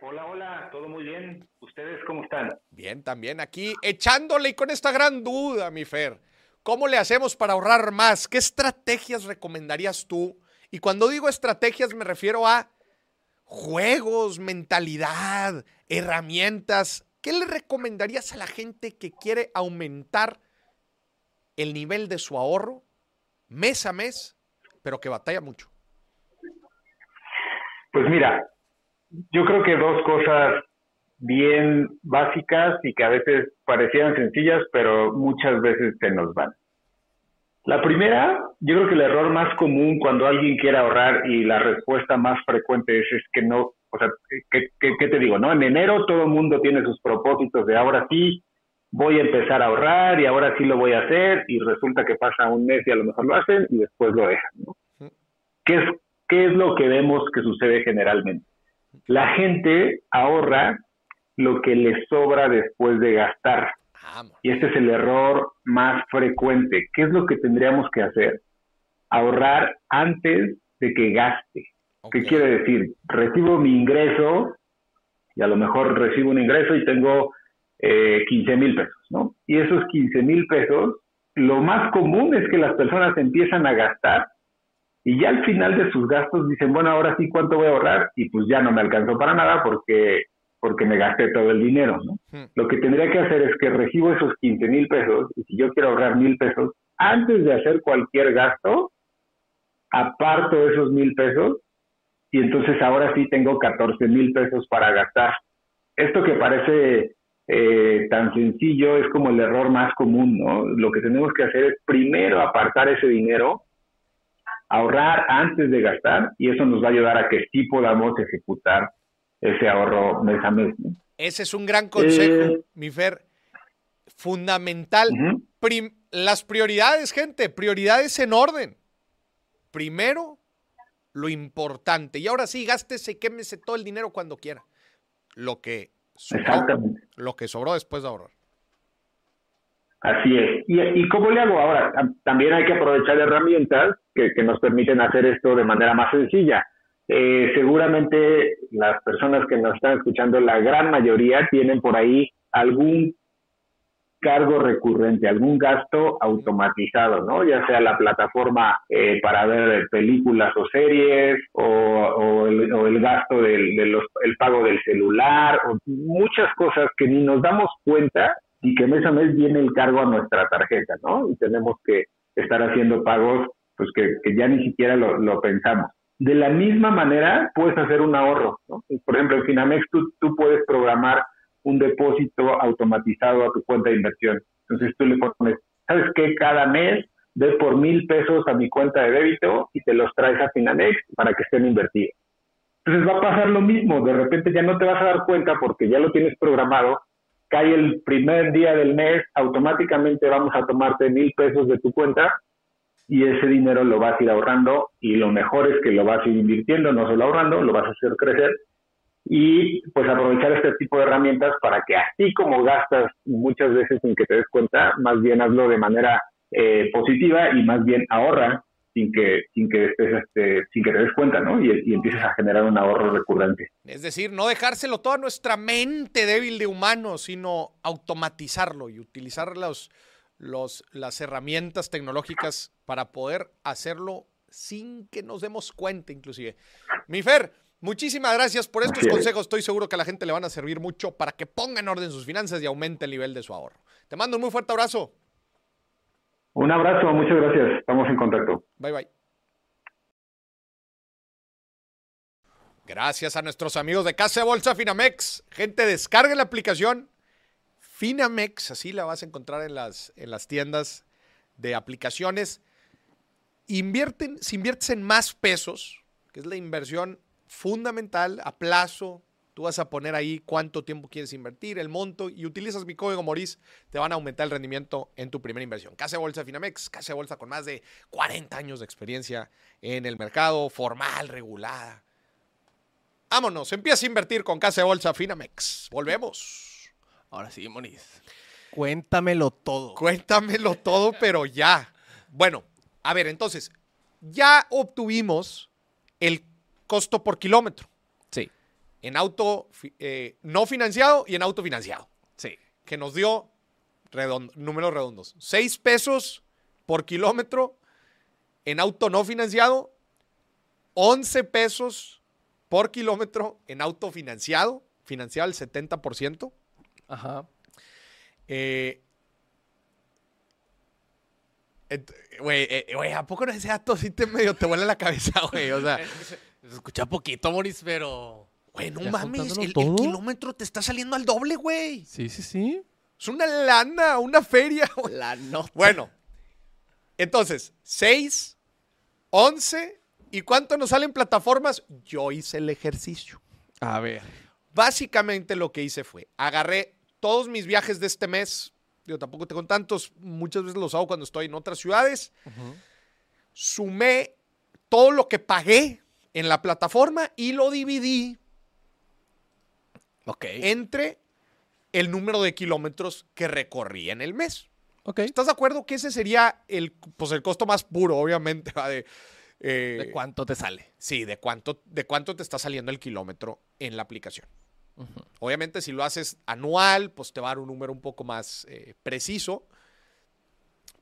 Hola, hola, todo muy bien. ¿Ustedes cómo están? Bien, también aquí echándole y con esta gran duda, mi Fer. ¿Cómo le hacemos para ahorrar más? ¿Qué estrategias recomendarías tú? Y cuando digo estrategias me refiero a juegos, mentalidad, herramientas. ¿Qué le recomendarías a la gente que quiere aumentar el nivel de su ahorro mes a mes, pero que batalla mucho? Pues mira, yo creo que dos cosas bien básicas y que a veces parecían sencillas, pero muchas veces se nos van. La primera, yo creo que el error más común cuando alguien quiere ahorrar y la respuesta más frecuente es, es que no, o sea, ¿qué, te digo? no En enero todo el mundo tiene sus propósitos de ahora sí voy a empezar a ahorrar y ahora sí lo voy a hacer y resulta que pasa un mes y a lo mejor lo hacen y después lo dejan. ¿no? ¿Qué, es, ¿Qué es lo que vemos que sucede generalmente? La gente ahorra lo que le sobra después de gastar. Y este es el error más frecuente. ¿Qué es lo que tendríamos que hacer? Ahorrar antes de que gaste. ¿Qué quiere decir? Recibo mi ingreso y a lo mejor recibo un ingreso y tengo eh, 15 mil pesos, ¿no? Y esos 15 mil pesos, lo más común es que las personas empiezan a gastar y ya al final de sus gastos dicen, bueno, ahora sí, ¿cuánto voy a ahorrar? Y pues ya no me alcanzó para nada porque, porque me gasté todo el dinero, ¿no? Lo que tendría que hacer es que recibo esos 15 mil pesos y si yo quiero ahorrar mil pesos, antes de hacer cualquier gasto, aparto esos mil pesos y entonces ahora sí tengo 14 mil pesos para gastar. Esto que parece eh, tan sencillo es como el error más común, ¿no? Lo que tenemos que hacer es primero apartar ese dinero ahorrar antes de gastar y eso nos va a ayudar a que sí podamos ejecutar ese ahorro mes a mes. Ese es un gran consejo, eh, mi Fer. Fundamental. las prioridades, gente, prioridades en orden. Primero, lo importante. Y ahora sí, gástese y quémese todo el dinero cuando quiera. Lo que lo que sobró después de ahorrar. Así es. ¿Y, ¿Y cómo le hago ahora? También hay que aprovechar herramientas que, nos permiten hacer esto de manera más sencilla. Eh, seguramente las personas que nos están escuchando, la gran mayoría tienen por ahí algún cargo recurrente, algún gasto automatizado, ¿no? Ya sea la plataforma eh, para ver películas o series, o, el, gasto del de el pago del celular, o muchas cosas que ni nos damos cuenta y que mes a mes viene el cargo a nuestra tarjeta, ¿no? Y tenemos que estar haciendo pagos pues que, ya ni siquiera lo, pensamos. De la misma manera, puedes hacer un ahorro. Por ejemplo, en Finamex tú, tú puedes programar un depósito automatizado a tu cuenta de inversión. Entonces tú le pones, ¿sabes qué? Cada mes ve por mil pesos a mi cuenta de débito y te los traes a Finamex para que estén invertidos. Entonces va a pasar lo mismo, de repente ya no te vas a dar cuenta porque ya lo tienes programado cae el primer día del mes, automáticamente vamos a tomarte mil pesos de tu cuenta y ese dinero lo vas a ir ahorrando y lo mejor es que lo vas a ir invirtiendo, no solo ahorrando, lo vas a hacer crecer y pues aprovechar este tipo de herramientas para que así como gastas muchas veces sin que te des cuenta, más bien hazlo de manera eh, positiva y más bien ahorra sin que, sin que, este, sin que te des cuenta, ¿no? Y, y, empieces a generar un ahorro recurrente. Es decir, no dejárselo todo a nuestra mente débil de humano, sino automatizarlo y utilizar los, los, las herramientas tecnológicas para poder hacerlo sin que nos demos cuenta, inclusive. Mi Fer, muchísimas gracias por estos consejos. Estoy seguro que a la gente le van a servir mucho para que ponga en orden sus finanzas y aumente el nivel de su ahorro. Te mando un muy fuerte abrazo. Un abrazo, muchas gracias. Estamos en contacto. Bye bye. Gracias a nuestros amigos de Casa de Bolsa Finamex. Gente, descargue la aplicación Finamex, así la vas a encontrar en las, en las tiendas de aplicaciones. Invierten, si inviertes en más pesos, que es la inversión fundamental a plazo, Tú vas a poner ahí cuánto tiempo quieres invertir, el monto y utilizas mi código Moris, te van a aumentar el rendimiento en tu primera inversión. Casa Bolsa Finamex, casa de bolsa con más de 40 años de experiencia en el mercado, formal, regulada. Vámonos, empieza a invertir con Casa Bolsa Finamex. Volvemos. Ahora sí, Moniz. Cuéntamelo todo. Cuéntamelo todo, pero ya. Bueno, a ver, entonces, ya obtuvimos el costo por kilómetro Sí, en auto eh, no financiado y en auto financiado, sí. que nos dio números redondos. 6 pesos por kilómetro en auto no financiado, 11 pesos por kilómetro en auto financiado, financiado al 70%. Ajá. Eh, Güey, eh, güey, ¿a poco no ese dato sí te medio te vuela la cabeza, güey? O sea, Se escucha poquito, Moris, pero. güey, no mames, el, kilómetro te está saliendo al doble, güey. Sí, sí, sí. Es una lana, una feria, güey. La nota. Bueno, entonces, 6, 11, ¿y cuánto nos salen plataformas? Yo hice el ejercicio. A ver. Básicamente lo que hice fue, agarré todos mis viajes de este mes, yo tampoco tengo tantos, muchas veces los hago cuando estoy en otras ciudades, sumé todo lo que pagué en la plataforma y lo dividí entre el número de kilómetros que recorrí en el mes. ¿Estás de acuerdo que ese sería el, pues el costo más puro, obviamente? De, eh, ¿De cuánto te sale? Sí, de cuánto, de cuánto te está saliendo el kilómetro en la aplicación. Obviamente, si lo haces anual, pues te va a dar un número un poco más eh, preciso.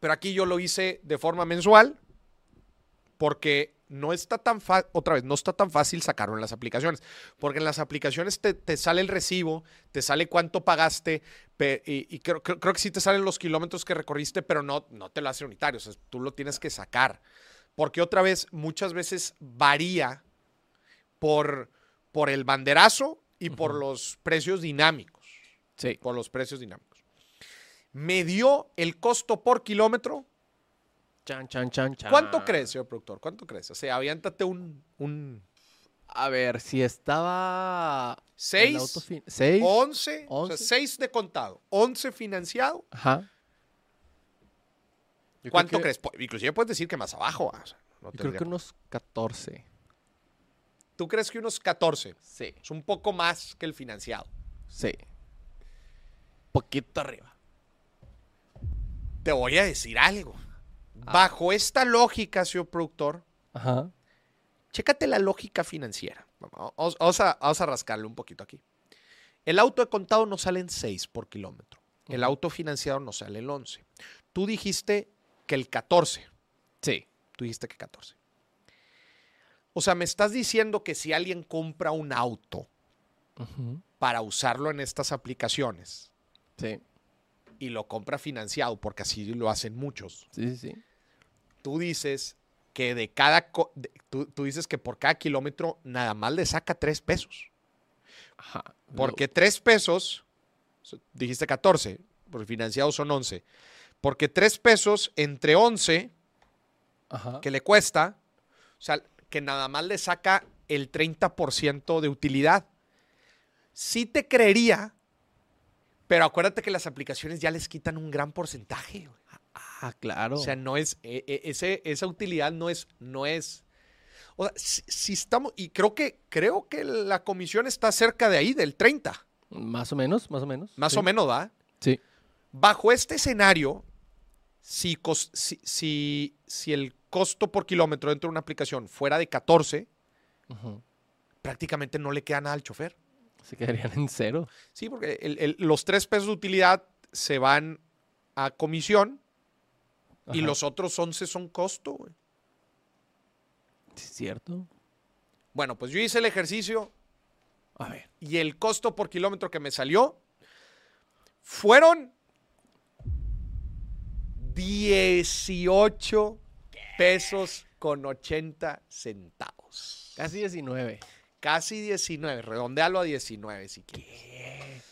Pero aquí yo lo hice de forma mensual porque no está tan fácil, otra vez, no está tan fácil sacarlo en las aplicaciones. Porque en las aplicaciones te, te sale el recibo, te sale cuánto pagaste y, y creo, creo- creo que sí te salen los kilómetros que recorriste, pero no, no te lo hace unitario. O sea, tú lo tienes que sacar. Porque otra vez, muchas veces varía por, por el banderazo y por los precios dinámicos. Sí. Por los precios dinámicos. Me dio el costo por kilómetro. Chan, chan, chan, chan. ¿Cuánto crees, señor productor? ¿Cuánto crees? O sea, aviéntate un, un A ver, si estaba. el 6, autofin- ¿Seis? 11, o sea, Once. 6 de contado, 11 financiado. Ajá. Yo ¿Cuánto que- crees? Pu- Inclusive puedes decir que más abajo. ah, o sea, no Yo creo que unos 14. ¿Tú crees que unos 14? Sí. Es un poco más que el financiado. Sí. Poquito arriba. Te voy a decir algo. Ah. Bajo esta lógica, señor productor, Ajá. chécate la lógica financiera. Vamos, vamos a, vamos a rascarle un poquito aquí. El auto de contado nos sale en 6 por kilómetro. El auto financiado nos sale en 11. Tú dijiste que el 14. Sí. Tú dijiste que 14. O sea, me estás diciendo que si alguien compra un auto para usarlo en estas aplicaciones Sí. y lo compra financiado, porque así lo hacen muchos, Sí, sí, sí. tú dices que de cada, de- tú, tú dices que por cada kilómetro nada más le saca 3 pesos. Ajá. Porque 3 pesos, so- dijiste 14, porque financiados son 11. Porque 3 pesos entre 11 Ajá. que le cuesta, o sea, que nada más le saca el 30% de utilidad. Sí te creería, pero acuérdate que las aplicaciones ya les quitan un gran porcentaje. güey. Ah, claro. O sea, no es, e- e- ese, esa utilidad no es, no es. O sea, si, si estamos, y creo que, creo que la comisión está cerca de ahí, del 30, más o menos, más o menos. más sí. o menos, ¿va? Sí. Bajo este escenario, si, si, si- si el costo por kilómetro dentro de una aplicación fuera de 14, Ujú. prácticamente no le queda nada al chofer. Se quedarían en cero. Sí, porque el- el- los 3 pesos de utilidad se van a comisión y los otros 11 son costo. güey. Es cierto. Bueno, pues yo hice el ejercicio A ver. y el costo por kilómetro que me salió fueron 18 pesos con 80 centavos. Casi 19. Casi 19, redondealo a 19 si quieres.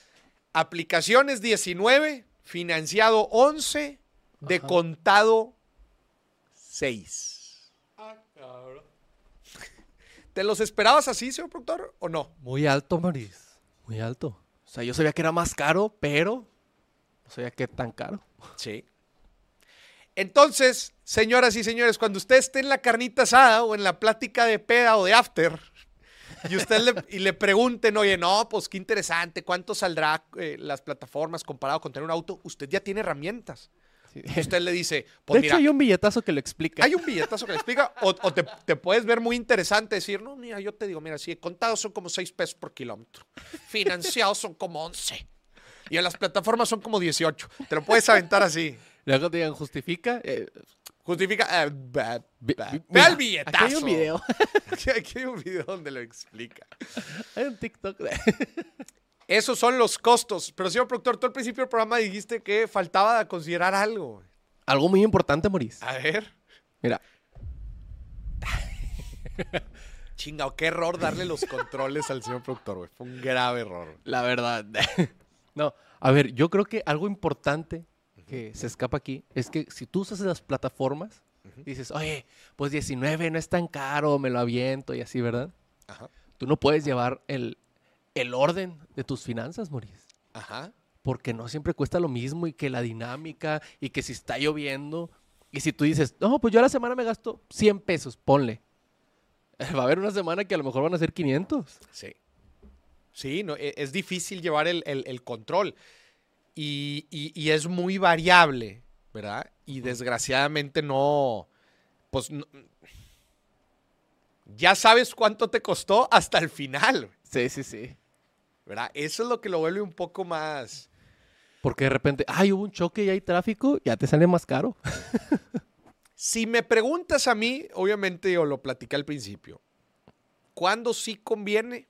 Aplicaciones 19, financiado 11, de Ajá. contado 6. ¿Te los esperabas así, señor productor, o no? Muy alto, Maris. Muy alto. O sea, yo sabía que era más caro, pero no sabía que tan caro. Sí. Entonces, señoras y señores, cuando usted esté en la carnita asada o en la plática de peda o de after, y usted le, y le pregunten, oye, no, pues qué interesante, ¿cuánto saldrá eh, las plataformas comparado con tener un auto? Usted ya tiene herramientas. Sí. Usted le dice, pues de mira, hecho, hay un billetazo que lo explica. hay un billetazo que le explica, o, o te, te puedes ver muy interesante, decir, no, mira, yo te digo, mira, si contados son como 6 pesos por kilómetro, financiados son como 11, y en las plataformas son como 18. Te lo puedes aventar así. Luego te digan, justifica. eh, Justifica. eh, vi- Ve mira, al billetazo. Aquí hay un video. Aquí, aquí hay un video donde lo explica. hay un TikTok. Esos son los costos. Pero, señor productor, tú al principio del programa dijiste que faltaba considerar algo. Algo muy importante, Maurice. A ver. Mira, Chingao, qué error darle los controles al señor productor, güey. Fue un grave error. la verdad. no, a ver, yo creo que algo importante que se escapa aquí es que si tú usas las plataformas, dices, oye, pues 19 no es tan caro, me lo aviento y así, ¿verdad? Ajá. Tú no puedes llevar el, el orden de tus finanzas, Maurice. Ajá. Porque no siempre cuesta lo mismo y que la dinámica y que si está lloviendo y si tú dices, no, pues yo a la semana me gasto 100 pesos, ponle. Va a haber una semana que a lo mejor van a ser 500. Sí. Sí, no, e- es difícil llevar el, el- el control. Y, y- y es muy variable, ¿verdad? Y desgraciadamente no. Pues no- ya sabes cuánto te costó hasta el final, Sí, sí, sí. ¿verdad? Eso es lo que lo vuelve un poco más. Porque de repente, ay, hubo un choque y hay tráfico, ya te sale más caro. Si me preguntas a mí, obviamente yo lo platicé al principio. ¿Cuándo sí conviene?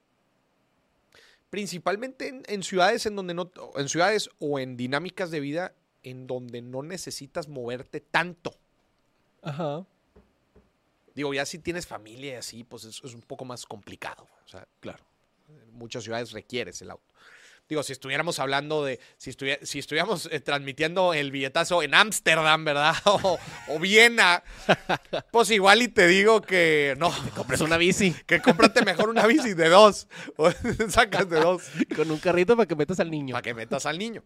Principalmente en, en ciudades en donde no, en ciudades o en dinámicas de vida en donde no necesitas moverte tanto. Ajá. Digo, ya si tienes familia y así, pues es, es un poco más complicado. O sea, claro, en muchas ciudades requieres el auto. Digo, si estuviéramos hablando de, si, estuvi- si estuviéramos eh, transmitiendo el billetazo en Ámsterdam, ¿verdad? O, o Viena, pues igual y te digo que no, Compres una bici que cómprate mejor una bici de dos. O sacas de dos con un carrito para que metas al niño. para que metas al niño.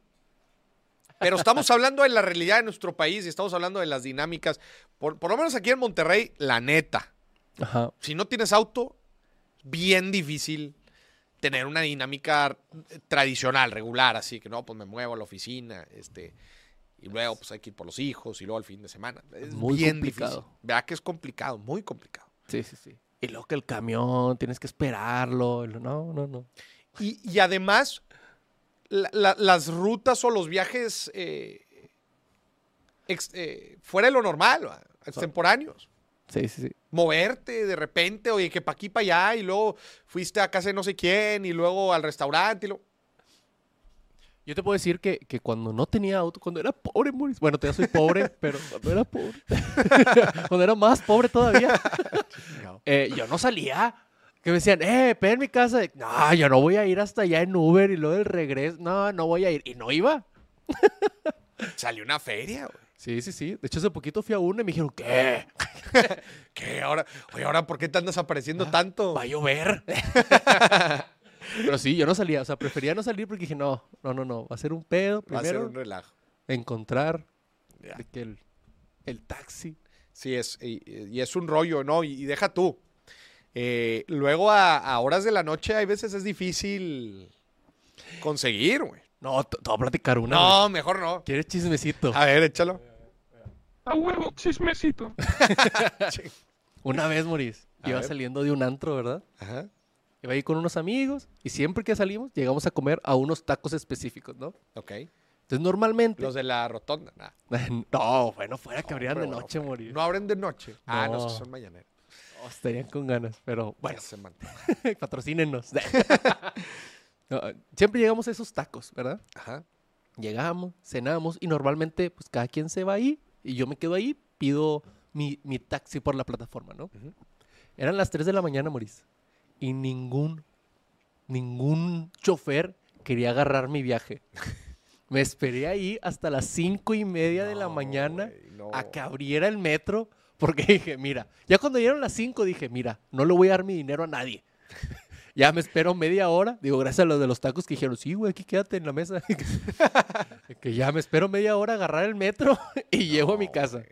Pero estamos hablando de la realidad de nuestro país y estamos hablando de las dinámicas. Por, por lo menos aquí en Monterrey, la neta. Ajá. si no tienes auto, bien difícil tener una dinámica eh, tradicional, regular, así que no, pues me muevo a la oficina, este, y luego pues hay que ir por los hijos y luego al fin de semana. Es Muy bien complicado. difícil. ¿Verdad que es complicado? Muy complicado. Sí, sí, sí. Y luego que el camión, tienes que esperarlo. No, no, no. Y, y además, la- la- las rutas o los viajes eh, ex- eh, fuera de lo normal, extemporáneos. Sí, sí, sí. moverte de repente, oye, que pa' aquí, pa' allá, y luego fuiste a casa de no sé quién, y luego al restaurante, y luego... Yo te puedo decir que, que cuando no tenía auto, cuando era pobre, Maurice, bueno, todavía soy pobre, pero cuando era pobre, cuando era más pobre todavía, eh, yo no salía. Que me decían, eh, ven en mi casa. No, yo no voy a ir hasta allá en Uber y luego del regreso. No, no voy a ir. Y no iba. Salió una feria, güey. Sí, sí, sí. De hecho, hace poquito fui a una y me dijeron, ¿qué? ¿Qué? Ahora, oye, ahora, ¿por qué te andas apareciendo tanto? Va a llover. Pero sí, yo no salía. O sea, prefería no salir porque dije, no, no, no, no. Va a ser un pedo. Va a ser Primero, un relajo. encontrar que el, el taxi. Sí, es, y, y es un rollo, ¿no? Y, y deja tú. Eh, luego a, a horas de la noche hay veces es difícil conseguir, güey. No, te te voy a platicar una. güey. No, mejor no. ¿Quieres chismecito? A ver, échalo. A huevo, chismecito. Una vez, Maurice, A iba ver. saliendo de un antro, ¿verdad? Ajá. Iba ahí con unos amigos y siempre que salimos llegamos a comer a unos tacos específicos, ¿no? Ok. Entonces, normalmente... Los de la rotonda. nah. no, bueno, fuera que abrieran de Hombre, noche, bueno, Maurice. No abren de noche. Ah, no, son mañaneros. No, estarían con ganas, pero bueno, Bueno, se mantiene. patrocínenos. No, siempre llegamos a esos tacos, ¿verdad? Ajá. Llegamos, cenamos y normalmente pues cada quien se va ahí y yo me quedo ahí, pido mi, mi taxi por la plataforma, ¿no? Ujú. Eran las 3 de la mañana, Maurice, y ningún, ningún chofer quería agarrar mi viaje. Me esperé ahí hasta las cinco y media de la No, mañana güey, no. a que abriera el metro porque dije, mira, ya cuando dieron las 5 dije, mira, no le voy a dar mi dinero a nadie. Ya me espero media hora. Digo, gracias a los de los tacos que dijeron, sí, güey, aquí quédate en la mesa. que ya me espero media hora agarrar el metro y llego a mi casa.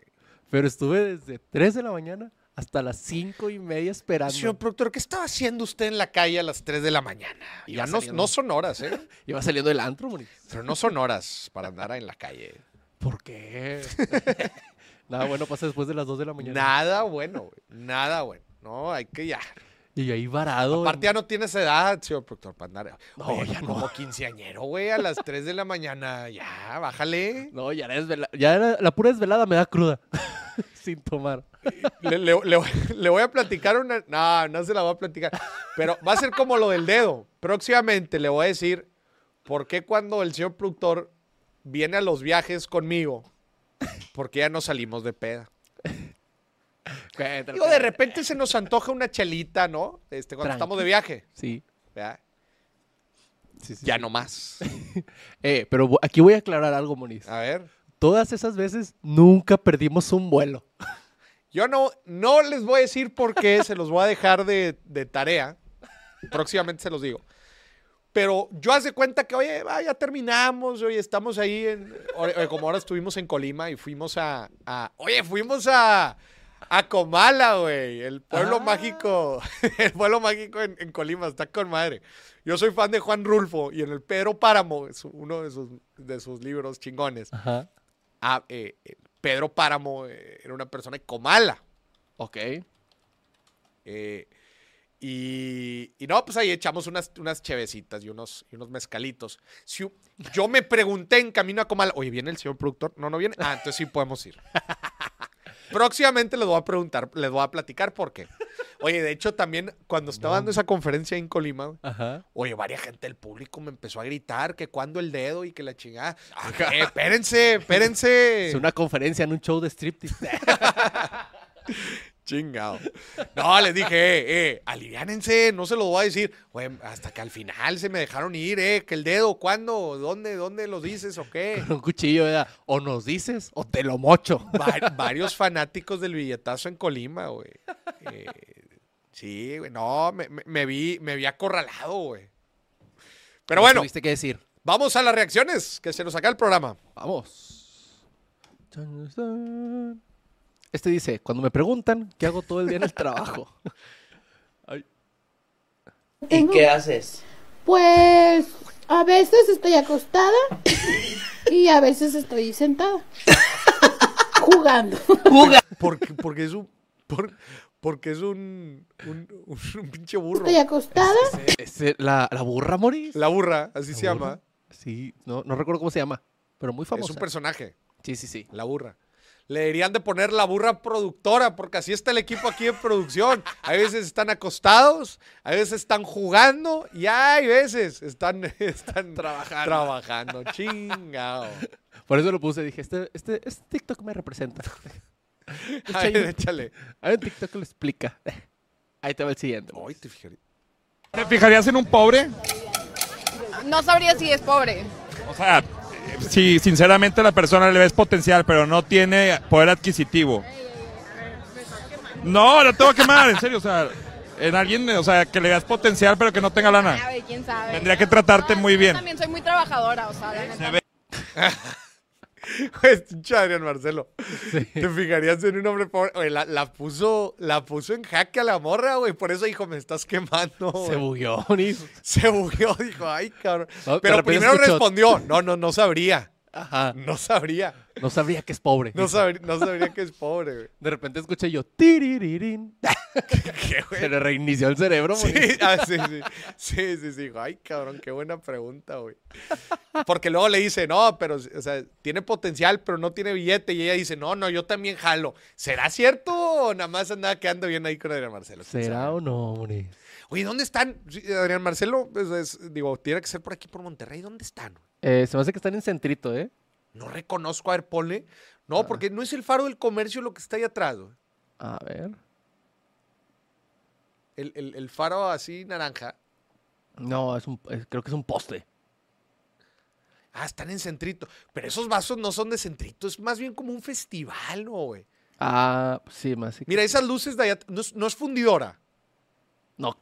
Pero estuve desde 3 de la mañana hasta las 5 y media esperando. Señor productor, ¿qué estaba haciendo usted en la calle a las 3 de la mañana? Iba Ya no, saliendo. no son horas, ¿eh? Iba saliendo del antro, Moris. Pero no son horas para andar en la calle. ¿Por qué? Nada bueno pasa después de las 2 de la mañana. Nada bueno, güey. Nada bueno. No, hay que ya. Y ahí varado. Aparte ya no tienes edad, señor productor, para andar. No, Oye, ya no. como quinceañero, güey, a las 3 de la mañana. Ya, bájale. No, ya, era desvela- ya era- la pura desvelada me da cruda. Sin tomar. Le, le- le- le voy a platicar una. No, no se la voy a platicar. Pero va a ser como lo del dedo. Próximamente le voy a decir por qué cuando el señor productor viene a los viajes conmigo, por qué ya no salimos de peda. Digo, de repente se nos antoja una chelita, ¿no? Este, cuando Tranqui. estamos de viaje. Sí. ¿verdad? sí, sí, Ya sí. no más. Eh, pero aquí voy a aclarar algo, Moniz. A ver. Todas esas veces nunca perdimos un vuelo. Yo no, no les voy a decir por qué, se los voy a dejar de, de tarea. Próximamente se los digo. Pero yo hace cuenta que, oye, va, ya terminamos, oye, estamos ahí, en, oye, como ahora estuvimos en Colima y fuimos a, a- oye, fuimos a, a Comala, güey, el pueblo Ah. mágico, el pueblo mágico en, en Colima, está con madre. Yo soy fan de Juan Rulfo y en el Pedro Páramo, es uno de sus, de sus libros chingones, Ajá. ah, eh, eh, Pedro Páramo eh, era una persona de Comala. Ok. Eh, y, y no, pues ahí echamos unas, unas chevecitas y unos, y unos mezcalitos. Si yo me pregunté en camino a Comal, oye, ¿viene el señor productor? No, no viene. Ah, entonces sí podemos ir. Próximamente les voy a preguntar, les voy a platicar por qué. Oye, de hecho, también cuando estaba dando esa conferencia en Colima, Ajá. oye, varias gente del público me empezó a gritar que cuando el dedo y que la chingada. Eh, espérense, espérense. Es una conferencia en un show de striptease. Chingado. No, les dije, eh, eh, aliviánense, no se lo voy a decir. Güey, hasta que al final se me dejaron ir, eh, que el dedo, ¿cuándo? ¿Dónde? ¿Dónde lo dices o qué? Con un cuchillo, ¿verdad? O nos dices o te lo mocho. Va- varios fanáticos del billetazo en Colima, güey. Eh, sí, güey, no, me, me- me vi, me vi acorralado, güey. Pero bueno, ¿Tuviste que decir? vamos a las reacciones, que se nos acaba el programa. Vamos. Este dice, cuando me preguntan qué hago todo el día en el trabajo. Ay, ¿Y qué haces? Pues a veces estoy acostada y a veces estoy sentada. Jugando. Porque, porque es un. por- porque es un. Un, un- un pinche burro. Estoy acostada. ese- la, la burra, Moris. La burra, así se ¿La llama. burra? Sí, no, no recuerdo cómo se llama, pero muy famosa. Es un personaje, Sí, sí, sí. la burra. Le deberían de poner la burra productora, porque así está el equipo aquí en producción. Hay veces están acostados, hay veces están jugando y hay veces están, están trabajando. Trabajando, chingado. Por eso lo puse, dije, este, este, este TikTok me representa. A ver, échale. Hay un TikTok que lo explica. Ahí te va el siguiente. Ay, te fijaría. ¿Te fijarías en un pobre? No sabría si es pobre. O sea, si sinceramente la persona le ves potencial, pero no tiene poder adquisitivo. No, la tengo que quemar, en serio, o sea, en alguien, o sea, que le veas potencial, pero que no tenga A lana. ver, quién sabe. Tendría que tratarte muy yo bien. también soy muy trabajadora, o sea, la neta. Pues, Adrián Marcelo. Te fijarías en un hombre pobre. Oye, la, la puso, la puso en jaque a la morra, güey. Por eso dijo, me estás quemando. Se bugueó. Se bugueó, dijo, ay, cabrón. No, Pero repente primero escuchó- respondió, no, no, no sabría. Ajá. No sabría. No sabría que es pobre. No, sabría, no sabría que es pobre, güey. De repente escuché yo, tiririrín. ¿Qué, güey? Se le reinició el cerebro, Sí, Moris. ah, sí, sí. Sí, sí, Ay, cabrón, qué buena pregunta, güey. Porque luego le dice, no, pero, o sea, tiene potencial, pero no tiene billete. Y ella dice, no, no, yo también jalo. ¿Será cierto o nada más andaba quedando bien ahí con Adrián Marcelo? ¿Quién ¿Será sabe? o no, Moris? Oye, ¿dónde están? Adrián Marcelo, pues, es- digo, tiene que ser por aquí, por Monterrey. ¿Dónde están? Eh, se me hace que están en centrito, ¿eh? No reconozco, a ver, ponle. No, porque no es el faro del comercio lo que está ahí atrás, güey. A ver. El, el- el faro así naranja. No, es un, es- creo que es un poste. Ah, están en Centrito. Pero esos vasos no son de Centrito, es más bien como un festival, ¿no, güey? Ah, sí, más. Mira, esas luces de allá, no es, no es fundidora. No.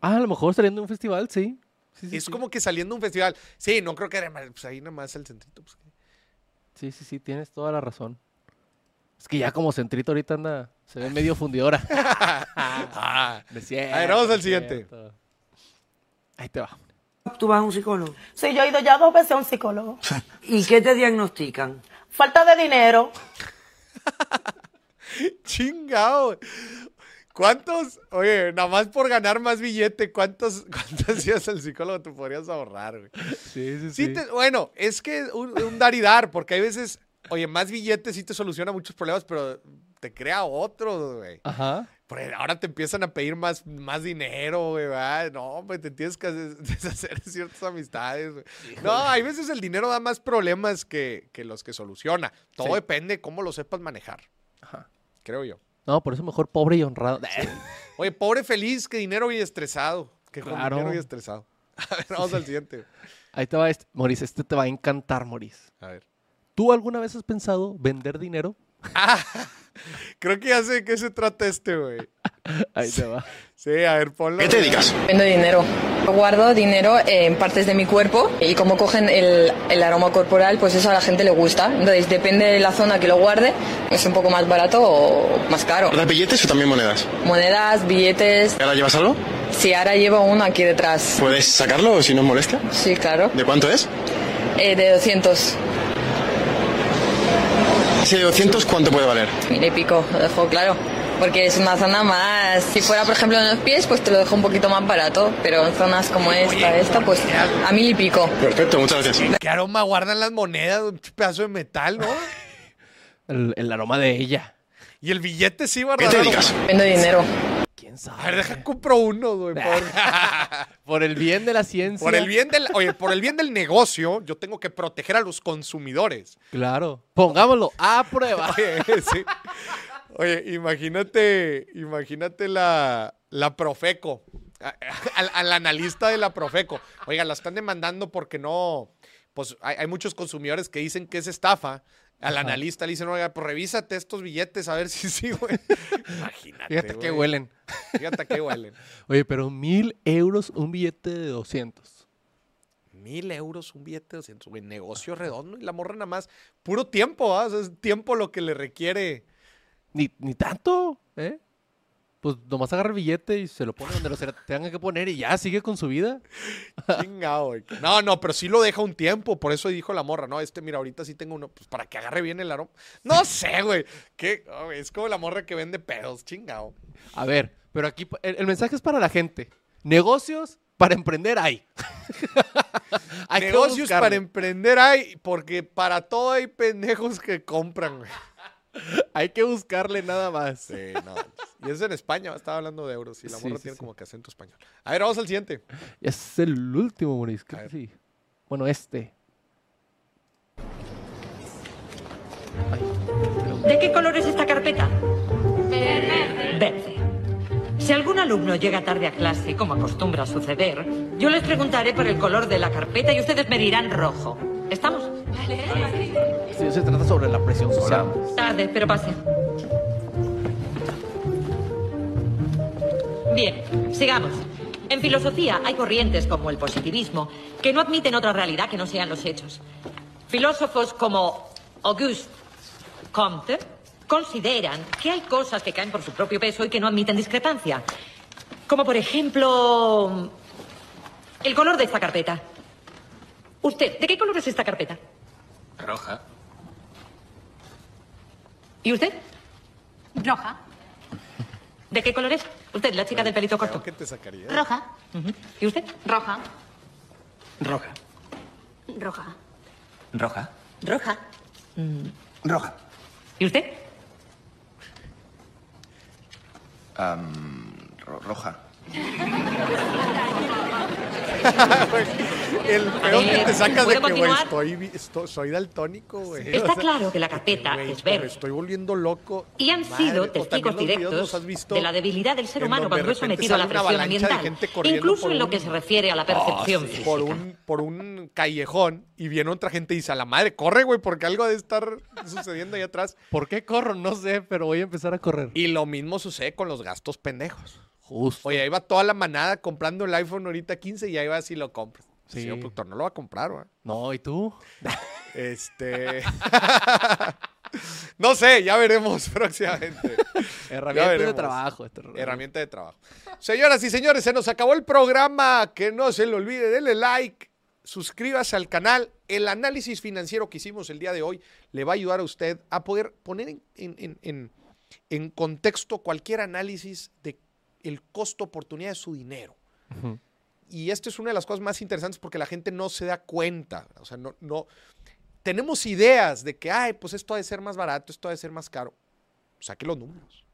Ah, a lo mejor saliendo de un festival, sí. Sí, sí, es sí. como que saliendo a un festival. Sí, no creo que era, pues ahí nomás el centrito. Pues, Sí, sí, sí, tienes toda la razón. Es que ya como Centrito ahorita anda, se ve medio fundidora. ah, cierto, A ver, vamos al siguiente. cierto. Ahí te va. ¿Tú vas a un psicólogo? Sí, yo he ido ya dos veces a un psicólogo. ¿Y qué te diagnostican? Falta de dinero. chingado. ¿Cuántos? Oye, nada más por ganar más billete, ¿cuántos, cuántos días al psicólogo te podrías ahorrar, güey? Sí, sí, Sí, te- bueno, es que un, un dar y dar, porque hay veces, oye, más billetes sí te soluciona muchos problemas, pero te crea otros, güey. Ajá. Porque ahora te empiezan a pedir más, más dinero, güey, ¿verdad? No, pues te tienes que des- deshacer de ciertas amistades, güey. No, hay veces el dinero da más problemas que, que los que soluciona. Todo Sí. depende de cómo lo sepas manejar, Ajá. creo yo. No, por eso mejor pobre y honrado. Oye, pobre feliz, que dinero y estresado. Que con Claro. dinero y estresado. A ver, vamos al siguiente. Ahí te va este. Maurice, este te va a encantar, Maurice. A ver. ¿Tú alguna vez has pensado vender dinero? Ah, creo que ya sé de qué se trata este, güey. Ahí te va. Sí, a ver, ponlo. ¿Qué te dedicas? Vendo dinero. Guardo dinero en partes de mi cuerpo y como cogen el, el aroma corporal, pues eso a la gente le gusta. Entonces, depende de la zona que lo guarde, es un poco más barato o más caro. ¿Guardas billetes o también monedas? Monedas, billetes. ¿Y ahora llevas algo? Si ahora llevo uno aquí detrás. ¿Puedes sacarlo si no os molesta? Sí, claro. ¿De cuánto es? Eh, de 200. Ese de 200, ¿cuánto puede valer? Mil y pico, lo dejo claro. Porque es una zona más. Si fuera, por ejemplo, en los pies, pues te lo dejo un poquito más barato. Pero en zonas como esta, esta, pues a mil y pico. Perfecto, muchas gracias. ¿Qué aroma guardan las monedas? Un pedazo de metal, ¿no? El, el aroma de ella. Y el billete sí va ¿Qué te dedicas? Vendo dinero. ¿Quién A ver, sabe? deja compro uno, güey. Por, Por el bien de la ciencia. por el bien del, oye, por el bien del negocio, yo tengo que proteger a los consumidores. Claro. Pongámoslo a prueba. Oye, sí. Oye, imagínate, imagínate la, la Profeco, al, al analista de la Profeco. Oiga, la están demandando porque no, pues hay, hay muchos consumidores que dicen que es estafa. Al analista le dicen, oiga, pues revísate estos billetes a ver si sí, güey. Imagínate. Fíjate que güey. huelen. Fíjate que huelen. Oye, pero mil euros un billete de 200. Mil euros un billete de 200, güey. Negocio redondo y la morra nada más. Puro tiempo, ¿ah? O sea, es tiempo lo que le requiere. Ni, ni tanto, ¿eh? Pues nomás agarra el billete y se lo pone donde lo se- tenga que poner y ya sigue con su vida. Chingado, güey. No, no, pero sí lo deja un tiempo. Por eso dijo la morra, no, este, mira, ahorita sí tengo uno, pues para que agarre bien el aroma. No sé, güey. ¿Qué? Oh, es como la morra que vende pedos, chingado. A ver, pero aquí el, el mensaje es para la gente. Negocios para emprender hay. Hay que Negocios para emprender hay, porque para todo hay pendejos que compran, güey. Hay que buscarle nada más. Sí, no. Y es en España, estaba hablando de euros. Y la morra sí, tiene sí. como que acento español. A ver, vamos al siguiente. Es el último, ver. sí. Bueno, este. ¿De qué color es esta carpeta? Verde. Si algún alumno llega tarde a clase, como acostumbra suceder, yo les preguntaré por el color de la carpeta y ustedes me dirán rojo. ¿Estamos? Se trata sobre la presión social. Tarde, pero pase. Bien, sigamos. En filosofía hay corrientes como el positivismo que no admiten otra realidad que no sean los hechos. Filósofos como Auguste Comte consideran que hay cosas que caen por su propio peso y que no admiten discrepancia. Como por ejemplo el color de esta carpeta. Usted, ¿de qué color es esta carpeta? Roja. ¿Y usted? Roja. ¿De qué color es? Usted, la chica del pelito corto. ¿Qué te sacaría? Roja. ¿Y usted? Roja. Roja. Roja. Roja. Roja. Roja. ¿Y usted? roja. El peor que te sacas de ¿puedo que, güey, estoy, soy daltónico, güey. Está O sea, claro que la carpeta es Me verde. estoy volviendo loco. Y han Madre, sido testigos directos los has visto de la debilidad del ser humano cuando es sometido a la presión ambiental, incluso en lo un- que se refiere a la percepción física. por un, por un callejón y viene otra gente y dice, a la madre, corre, güey, porque algo ha de estar sucediendo ahí atrás. ¿Por qué corro? No sé, pero voy a empezar a correr. Y lo mismo sucede con los gastos pendejos. Justo. Oye, ahí va toda la manada comprando el iPhone ahorita 15 y ahí va si lo compras. Sí. Señor productor, no lo va a comprar, ¿va? No, ¿y tú? Este. no sé, ya veremos próximamente. Herramientas de trabajo. este. Herramienta de trabajo. Señoras y señores, se nos acabó el programa. Que no se le olvide, denle like, suscríbase al canal. El análisis financiero que hicimos el día de hoy le va a ayudar a usted a poder poner en, en- en- en- en contexto cualquier análisis de el costo-oportunidad de su dinero. Ujú. Y esto es una de las cosas más interesantes porque la gente no se da cuenta. O sea, no, no. Tenemos ideas de que, ay, pues esto ha de ser más barato, esto ha de ser más caro. Saque los números.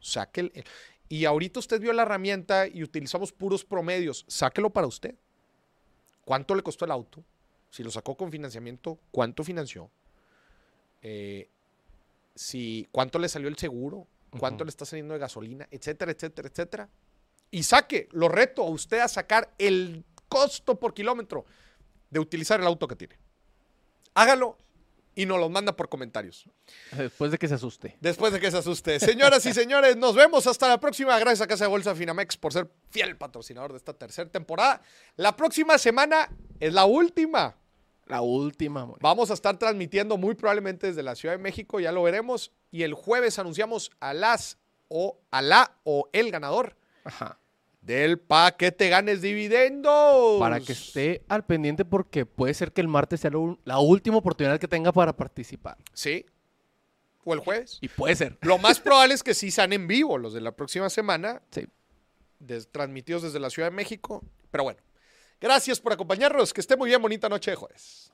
Saque el- Y ahorita usted vio la herramienta y utilizamos puros promedios. Sáquelo para usted. ¿Cuánto le costó el auto? Si lo sacó con financiamiento, ¿cuánto financió? Eh, si, ¿Cuánto le salió el seguro? ¿Cuánto le está saliendo de gasolina? Etcétera, etcétera, etcétera y saque, lo reto a usted a sacar el costo por kilómetro de utilizar el auto que tiene. Hágalo y nos lo manda por comentarios. Después de que se asuste. Después de que se asuste. Señoras y señores, nos vemos hasta la próxima. Gracias a Casa de Bolsa Finamex por ser fiel patrocinador de esta tercera temporada. La próxima semana es la última. La última, amor. Vamos a estar transmitiendo muy probablemente desde la Ciudad de México, ya lo veremos. Y el jueves anunciamos a las o a la o el ganador Ajá. del paquete ganes dividendos. Para que esté al pendiente porque puede ser que el martes sea la última oportunidad que tenga para participar. Sí. O el jueves. Y puede ser. Lo más probable es que sí sean en vivo los de la próxima semana, Sí. des- transmitidos desde la Ciudad de México. Pero bueno, gracias por acompañarnos. Que esté muy bien, bonita noche de jueves.